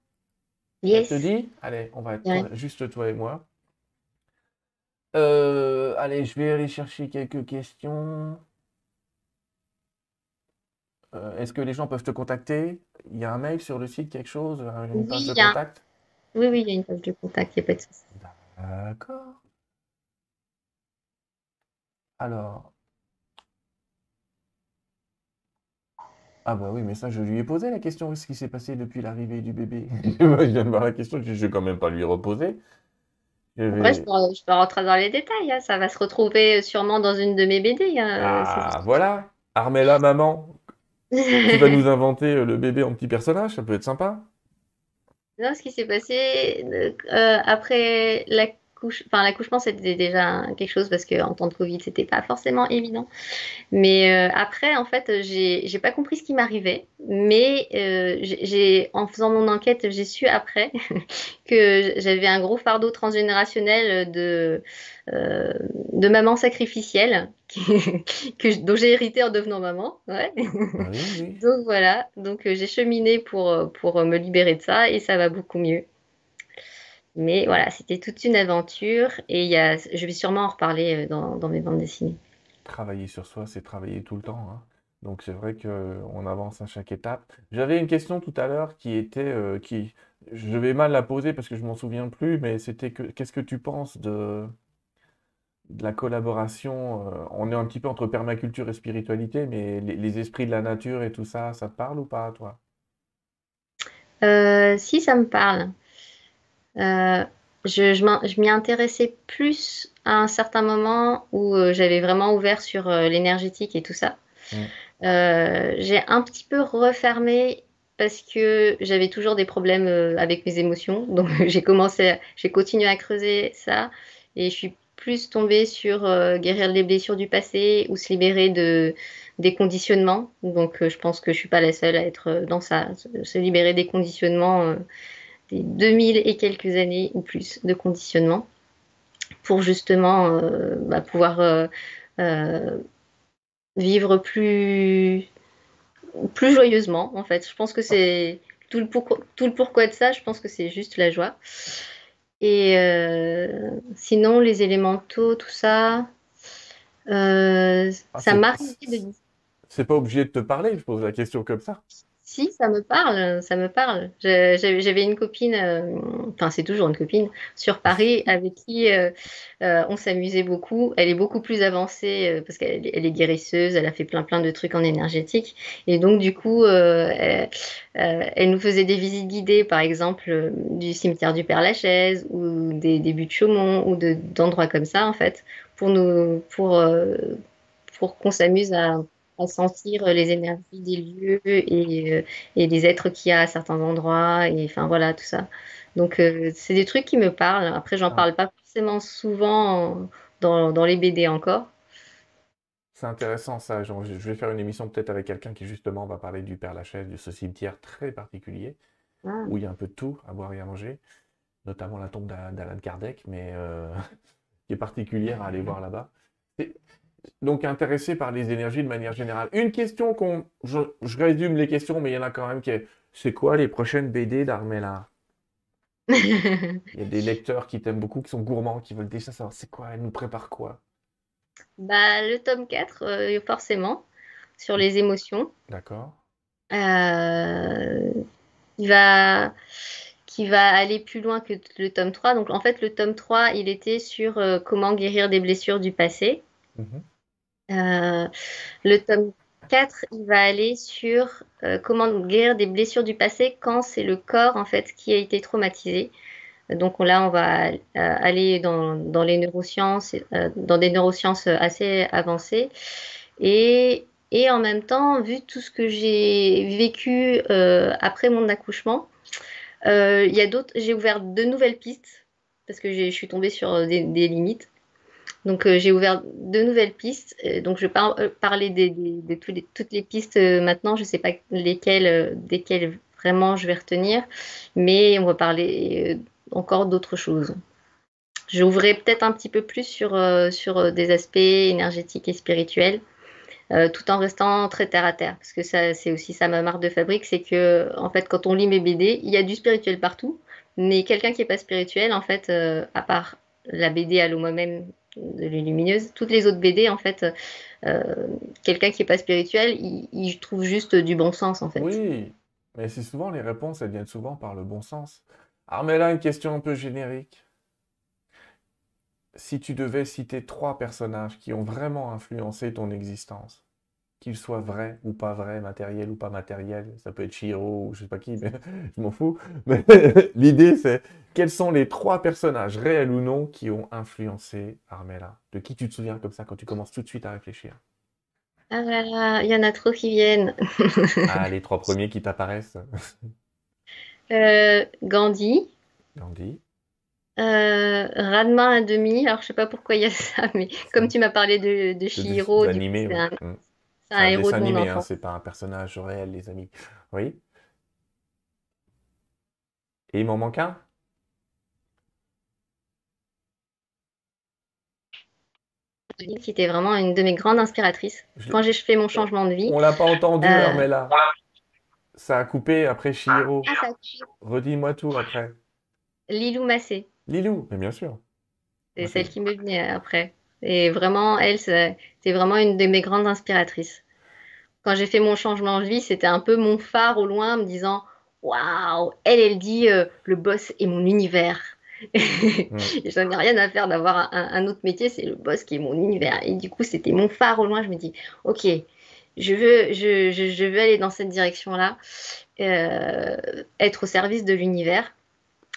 Yes. te dis Allez, on va être juste toi et moi. Euh, allez, je vais aller chercher quelques questions. Euh, est-ce que les gens peuvent te contacter? Il y a un mail sur le site, quelque chose? Une page de contact? Oui, oui, il y a une page de contact, il n'y a pas de souci. D'accord. Alors, Ah bah oui, mais ça, je lui ai posé la question, ce qui s'est passé depuis l'arrivée du bébé. je viens de voir la question, je vais quand même pas lui reposer. Je je peux, rentrer dans les détails, hein. ça va se retrouver sûrement dans une de mes BD. Hein. Ah, voilà, Armella, maman, tu vas nous inventer euh, le bébé en petit personnage, ça peut être sympa. Non, ce qui s'est passé euh, après la enfin l'accouchement c'était déjà quelque chose parce qu'en temps de Covid c'était pas forcément évident. Mais euh, après en fait j'ai pas compris ce qui m'arrivait, mais euh, j'ai en faisant mon enquête j'ai su après que j'avais un gros fardeau transgénérationnel de euh, de maman sacrificielle que, dont j'ai hérité en devenant maman. Ouais. Ah donc voilà, donc j'ai cheminé pour pour me libérer de ça et ça va beaucoup mieux. Mais voilà, c'était toute une aventure et y a, je vais sûrement en reparler euh, dans, mes bandes dessinées. Travailler sur soi, c'est travailler tout le temps. Hein. Donc c'est vrai qu'on avance à chaque étape. J'avais une question tout à l'heure qui était, euh, qui, je vais mal la poser parce que je m'en souviens plus, mais c'était que, qu'est-ce que tu penses de, de la collaboration euh, On est un petit peu entre permaculture et spiritualité, mais les, esprits de la nature et tout ça, ça te parle ou pas, toi? Si, ça me parle. Euh, je, je m'y intéressais plus à un certain moment où euh, j'avais vraiment ouvert sur euh, l'énergétique et tout ça. Mm. j'ai un petit peu refermé parce que j'avais toujours des problèmes avec mes émotions. Donc j'ai commencé, j'ai continué à creuser ça et je suis plus tombée sur guérir les blessures du passé ou se libérer de des conditionnements. Donc je pense que je suis pas la seule à être dans ça, se libérer des conditionnements 2000 et quelques années ou plus de conditionnement pour justement euh, bah, pouvoir euh, euh, vivre plus, plus joyeusement en fait. Je pense que c'est tout le, pourquoi, tout le pourquoi de ça, je pense que c'est juste la joie. Et sinon, les élémentaux, tout ça, ah, ça marche. C'est pas obligé de te parler, je pose la question comme ça. Si, ça me parle, ça me parle. J'avais une copine, euh, enfin c'est toujours une copine, sur Paris avec qui euh, euh, on s'amusait beaucoup. Elle est beaucoup plus avancée parce qu'elle est guérisseuse, elle a fait plein plein de trucs en énergétique. Et donc du coup, elle, nous faisait des visites guidées, par exemple, du cimetière du Père-Lachaise ou des, des buts de Chaumont ou d'endroits comme ça, en fait, pour, nous, pour, pour qu'on s'amuse à à sentir les énergies des lieux et, euh, et les êtres qu'il y a à certains endroits et enfin voilà tout ça. Donc euh, c'est des trucs qui me parlent. Après j'en ah. parle pas forcément souvent dans, dans les BD encore. C'est intéressant ça. je vais faire une émission peut-être avec quelqu'un qui justement va parler du Père Lachaise, de ce cimetière très particulier ah. où il y a un peu de tout à boire et à manger, notamment la tombe d'Alan Kardec, mais euh, qui est particulière à aller voir là-bas donc intéressé par les énergies de manière générale. Une question qu'on. Je, résume les questions, mais il y en a quand même qui est c'est quoi les prochaines BD d'Armella? Il y a des lecteurs qui t'aiment beaucoup, qui sont gourmands, qui veulent déjà savoir c'est quoi, elle nous prépare quoi? Bah, Le tome 4, euh, forcément, sur les émotions. D'accord. Euh, il va qui va aller plus loin que le tome 3. Donc en fait, le tome 3, il était sur euh, comment guérir des blessures du passé. Mhm. Euh, le tome 4, il va aller sur euh, comment guérir des blessures du passé quand c'est le corps en fait qui a été traumatisé. Donc là, on va euh, aller dans, les neurosciences, dans des neurosciences assez avancées. Et, en même temps, vu tout ce que j'ai vécu après mon accouchement. J'ai ouvert de nouvelles pistes parce que je suis tombée sur des limites. Donc euh, j'ai ouvert de nouvelles pistes. Euh, donc je vais euh, parler de toutes les pistes maintenant. Je ne sais pas lesquelles, desquelles vraiment je vais retenir, mais on va parler encore d'autres choses. J'ouvrais peut-être un petit peu plus sur, des aspects énergétiques et spirituels, tout en restant très terre à terre, parce que ça, c'est aussi ça ma marque de fabrique, c'est que en fait, quand on lit mes BD, il y a du spirituel partout, mais quelqu'un qui n'est pas spirituel, en fait, à part la BD à moi-même de Lumineuse. Toutes les autres BD, en fait, euh, quelqu'un qui n'est pas spirituel, il, trouve juste du bon sens, en fait. Oui, mais c'est souvent les réponses, elles viennent souvent par le bon sens. Armella, une question un peu générique. Si tu devais citer trois personnages qui ont vraiment influencé ton existence, qu'il soit vrai ou pas vrai, matériel ou pas matériel. Ça peut être Chiro ou je sais pas qui, mais je m'en fous. Mais l'idée, c'est quels sont les trois personnages, réels ou non, qui ont influencé Armella? De qui tu te souviens comme ça quand tu commences tout de suite à réfléchir? Ah voilà, il y en a trop qui viennent. Ah, les trois premiers qui t'apparaissent. Euh, Gandhi. Gandhi. Euh, Radma un demi, alors je sais pas pourquoi il y a ça, mais comme tu m'as parlé de, de Chihiro, c'est un, mm. un, héros de mon hein, c'est pas un personnage réel, les amis. Oui. Et il m'en manque un? Qui était vraiment une de mes grandes inspiratrices. Quand j'ai fait mon changement de vie. On l'a pas entendu, euh... mais là. Ça a coupé après Chihiro. Ah, Redis-moi tout après. Lilou Massé. Lilou, mais bien sûr. C'est celle qui me venait après. Et vraiment, elle, c'est vraiment une de mes grandes inspiratrices. Quand j'ai fait mon changement de vie, c'était un peu mon phare au loin, me disant Waouh, elle, elle dit euh, le boss est mon univers. Je J'en ai rien à faire d'avoir un, autre métier, c'est le boss qui est mon univers. Et du coup, c'était mon phare au loin. Je me dis Ok, je veux, je, je, veux aller dans cette direction-là, euh, être au service de l'univers.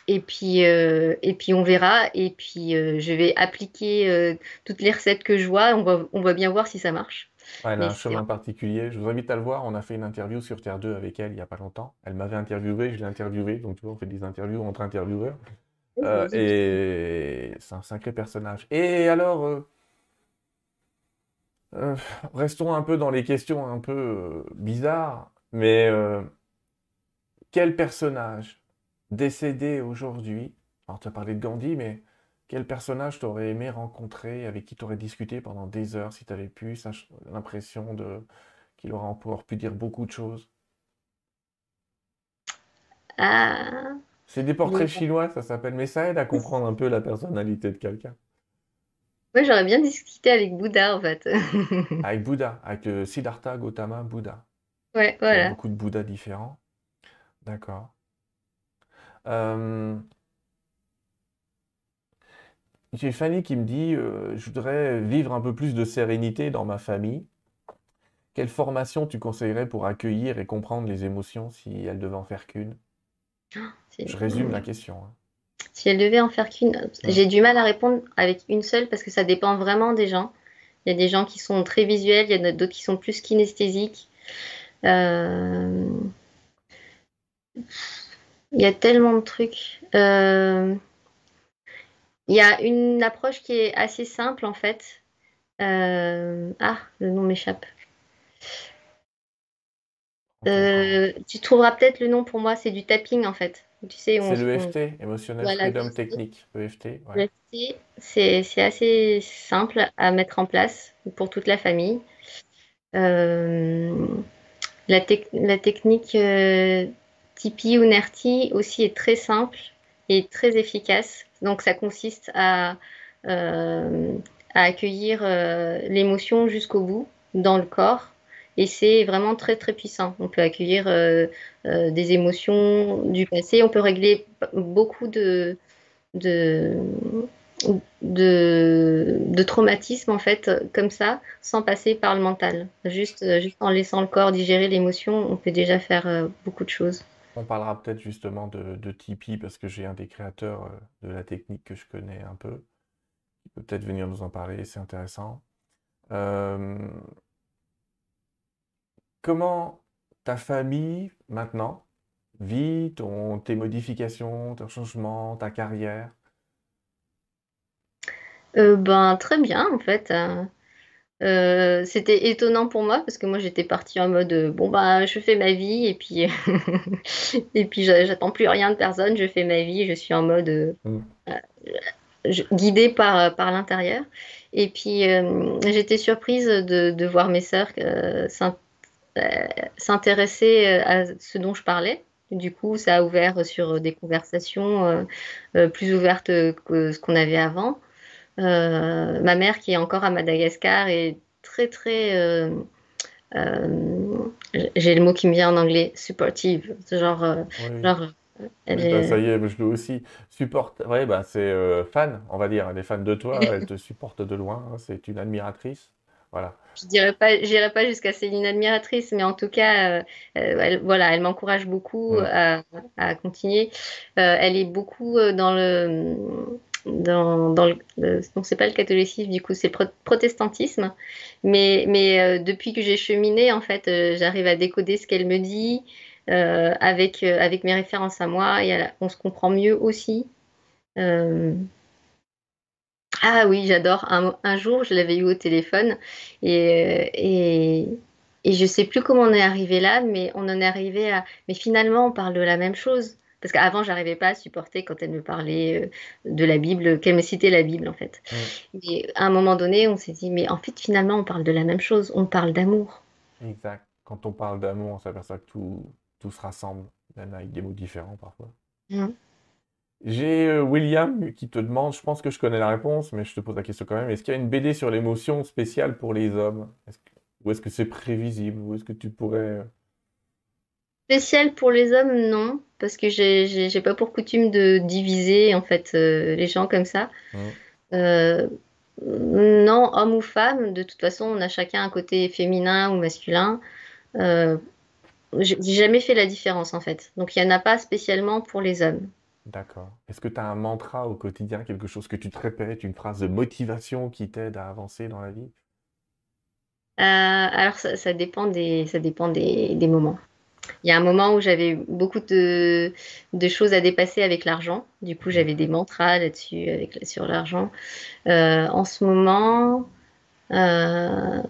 Et puis, euh, et puis on verra. Et puis je vais appliquer toutes les recettes que je vois. On va, on va bien voir si ça marche. Elle a un chemin particulier. Je vous invite à le voir. On a fait une interview sur Terre 2 avec elle il n'y a pas longtemps. Elle m'avait interviewé, je l'ai interviewé. Donc tu vois, on fait des interviews entre intervieweurs. et c'est un sacré personnage. Et alors, restons un peu dans les questions un peu bizarres. Mais quel personnage décédé aujourd'hui, alors tu as parlé de Gandhi, mais quel personnage t'aurais aimé rencontrer, avec qui t'aurais discuté pendant des heures si tu avais pu, l'impression de qu'il aurait encore pu dire beaucoup de choses? Ah. C'est des portraits chinois, ça s'appelle, mais ça aide à comprendre un peu la personnalité de quelqu'un. Oui, j'aurais bien discuté avec Bouddha en fait. avec Bouddha, avec euh, Siddhartha Gautama Bouddha. Ouais, voilà. Il y a beaucoup de Bouddhas différents. D'accord. Euh, j'ai Fanny qui me dit euh, Je voudrais vivre un peu plus de sérénité dans ma famille. Quelle formation tu conseillerais pour accueillir et comprendre les émotions si elle devait en faire qu'une? Ah, Je résume la question. Hein. Si elle devait en faire qu'une, j'ai du mal à répondre avec une seule parce que ça dépend vraiment des gens. Il y a des gens qui sont très visuels, il y en a d'autres qui sont plus kinesthésiques. Euh... Il y a tellement de trucs. Euh, il y a une approche qui est assez simple en fait. Euh, ah, le nom m'échappe. Euh, tu trouveras peut-être le nom pour moi, c'est du tapping en fait. Tu sais, c'est l'EFT, Emotional Freedom Technique. EFT, c'est assez simple à mettre en place pour toute la famille. la, la, technique Tipeee ou Nerti aussi est très simple et très efficace. Donc ça consiste à, euh, accueillir euh, l'émotion jusqu'au bout dans le corps. Et c'est vraiment très très puissant. On peut accueillir euh, des émotions du passé. On peut régler beaucoup de, traumatismes en fait comme ça sans passer par le mental. Juste en laissant le corps digérer l'émotion, on peut déjà faire beaucoup de choses. On parlera peut-être justement de, Tipeee parce que j'ai un des créateurs euh, de la technique que je connais un peu, qui peut peut-être venir nous en parler, c'est intéressant. Euh, comment ta famille maintenant vit ton, tes modifications, tes changements, ta carrière? Euh, Ben très bien en fait. Euh, c'était étonnant pour moi parce que moi j'étais partie en mode euh, bon bah je fais ma vie et puis et puis j'attends plus rien de personne, je fais ma vie, je suis en mode euh, mm. guidée par par l'intérieur et puis j'étais surprise de, de, voir mes sœurs s'intéresser à ce dont je parlais. Du coup, ça a ouvert sur des conversations plus ouvertes que ce qu'on avait avant. Euh, ma mère qui est encore à Madagascar est très très euh, euh, j'ai le mot qui me vient en anglais supportive genre, genre bah, ça y est, je dois aussi. Supporte. Ouais, bah, c'est fan, on va dire. Elle est fan de toi, elle te supporte de loin. Hein, c'est une admiratrice. Voilà. Je dirais pas, j'irai pas jusqu'à c'est une admiratrice, mais en tout cas, elle, voilà, elle m'encourage beaucoup à, à, continuer. elle est beaucoup dans le dans, dans le, c'est pas le catholicisme du coup, c'est le protestantisme. Mais, mais euh, depuis que j'ai cheminé, en fait, euh, j'arrive à décoder ce qu'elle me dit euh, avec, avec mes références à moi et on se comprend mieux aussi. Ah oui, j'adore. Un, un, jour, je l'avais eu au téléphone et, et, et je sais plus comment on est arrivé là, mais on en est arrivé à. Mais finalement, on parle de la même chose. Parce qu'avant, j'arrivais pas à supporter quand elle me parlait euh, de la Bible, qu'elle me citait la Bible, en fait. Et à un moment donné, on s'est dit, mais en fait, finalement, on parle de la même chose, on parle d'amour. Exact. Quand on parle d'amour, on s'aperçoit que tout, tout se rassemble, même avec des mots différents parfois. J'ai euh, William qui te demande, je pense que je connais la réponse, mais je te pose la question quand même. Est-ce qu'il y a une BD sur l'émotion spéciale pour les hommes? Ou est-ce que c'est prévisible? Ou est-ce que tu pourrais euh, Spécial pour les hommes, non, parce que j'ai pas pour coutume de diviser en fait euh, les gens comme ça. Euh, non, homme ou femme, de toute façon, on a chacun un côté féminin ou masculin. Euh, j'ai jamais fait la différence en fait. Donc il n'y en a pas spécialement pour les hommes. D'accord. Est-ce que tu as un mantra au quotidien, quelque chose que tu te répètes, une phrase de motivation qui t'aide à avancer dans la vie? alors ça, dépend des, ça dépend des moments. Il y a un moment où j'avais beaucoup de, choses à dépasser avec l'argent. Du coup, j'avais des mantras là-dessus, sur l'argent. Euh, en ce moment, euh,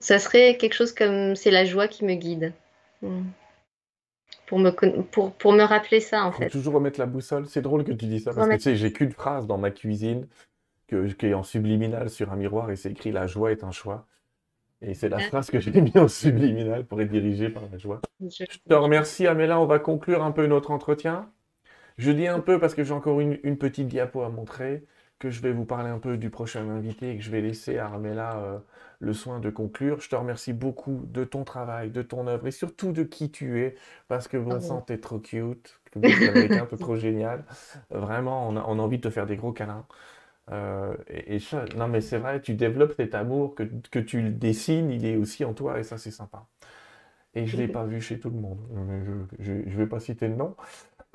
ça serait quelque chose comme c'est la joie qui me guide. Hmm. Pour me, pour, pour me rappeler ça, en fait. toujours remettre la boussole. C'est drôle que tu dis ça, parce que tu sais, j'ai qu'une phrase dans ma cuisine que, qui est en subliminal sur un miroir et c'est écrit La joie est un choix. Et c'est la phrase que j'ai mis en subliminal pour être dirigé par la joie. Je te remercie, Améla. On va conclure un peu notre entretien. Je dis un peu parce que j'ai encore une, petite diapo à montrer, que je vais vous parler un peu du prochain invité et que je vais laisser à Améla euh, le soin de conclure. Je te remercie beaucoup de ton travail, de ton œuvre et surtout de qui tu es, parce que Vincent, ah t'es trop cute, que vous un peu trop génial. Vraiment, on a, on a envie de te faire des gros câlins. Euh, et, non, mais c'est vrai, tu développes cet amour, que, que, tu le dessines, il est aussi en toi, et ça, c'est sympa. Et je ne l'ai pas vu chez tout le monde. Je ne vais pas citer le nom.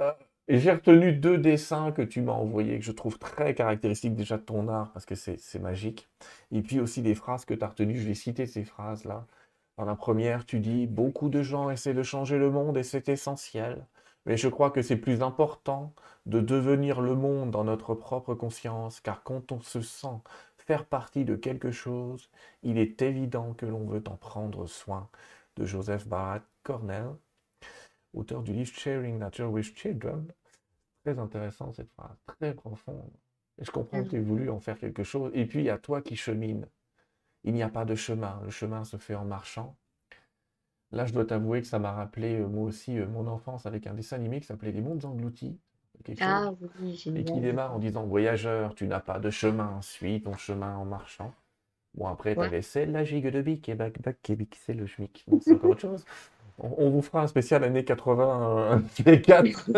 Euh, et j'ai retenu deux dessins que tu m'as envoyés, que je trouve très caractéristiques déjà de ton art, parce que c'est magique. Et puis aussi des phrases que tu as retenues. Je vais citer ces phrases-là. Dans la première, tu dis Beaucoup de gens essaient de changer le monde et c'est essentiel. Mais je crois que c'est plus important de devenir le monde dans notre propre conscience, car quand on se sent faire partie de quelque chose, il est évident que l'on veut en prendre soin. De Joseph Barat Cornell, auteur du livre Sharing Nature with Children. Très intéressant cette phrase, très profonde. Et je comprends que tu aies voulu en faire quelque chose? Et puis, il y a toi qui chemine. Il n'y a pas de chemin. Le chemin se fait en marchant. Là, je dois t'avouer que ça m'a rappelé, euh, moi aussi, euh, mon enfance avec un dessin animé qui s'appelait Les Mondes Engloutis. Ah, et qui démarre en disant Voyageur, tu n'as pas de chemin, suis ton chemin en marchant. Bon, après, tu avais C'est la gigue de Bic et Bac Bac Bic, c'est le schmic. c'est encore autre chose. On, vous fera un spécial années 80, les 4.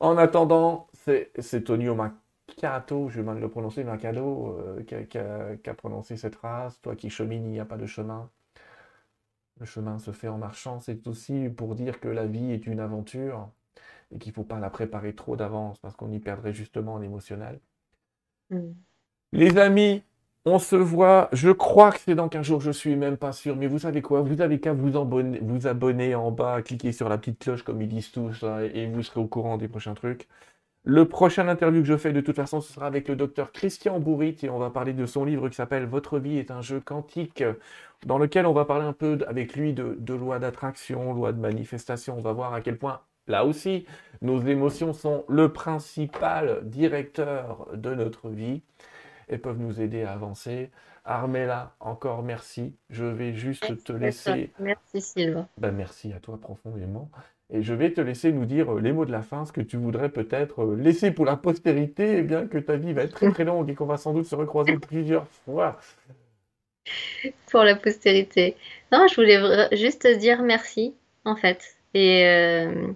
en attendant, c'est Tonio Macato, je vais mal le prononcer, Macado, euh, qui, a, prononcé cette phrase Toi qui chemines, il n'y a pas de chemin. Le chemin se fait en marchant, c'est aussi pour dire que la vie est une aventure et qu'il ne faut pas la préparer trop d'avance parce qu'on y perdrait justement l'émotionnel. Mm. Les amis, on se voit, je crois que c'est dans 15 jours, je suis même pas sûr, mais vous savez quoi, vous avez qu'à vous, abonner, vous abonner en bas, cliquer sur la petite cloche comme ils disent tous, et vous serez au courant des prochains trucs. Le prochain interview que je fais, de toute façon, ce sera avec le docteur Christian Bourrit et on va parler de son livre qui s'appelle Votre vie est un jeu quantique, dans lequel on va parler un peu avec lui de, de loi d'attraction, loi de manifestation. On va voir à quel point, là aussi, nos émotions sont le principal directeur de notre vie et peuvent nous aider à avancer. Armella, encore merci. Je vais juste te laisser. Merci Sylvain. Ben, merci à toi profondément. Et je vais te laisser nous dire euh, les mots de la fin, ce que tu voudrais peut-être euh, laisser pour la postérité, eh bien que ta vie va être très très longue et qu'on va sans doute se recroiser plusieurs fois. Pour la postérité. Non, je voulais juste dire merci, en fait, et, euh,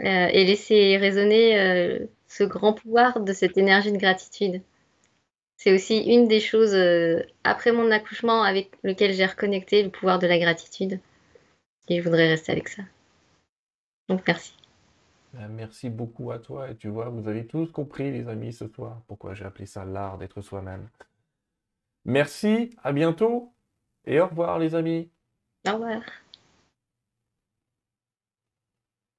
et laisser résonner ce grand pouvoir de cette énergie de gratitude. c'est aussi une des choses après mon accouchement avec lequel j'ai reconnecté le pouvoir de la gratitude. Et je voudrais rester avec ça. Donc merci. Ben, merci beaucoup à toi. Et tu vois, vous avez tous compris, les amis, ce soir, pourquoi j'ai appelé ça l'art d'être soi-même. Merci, à bientôt et au revoir, les amis. Au revoir.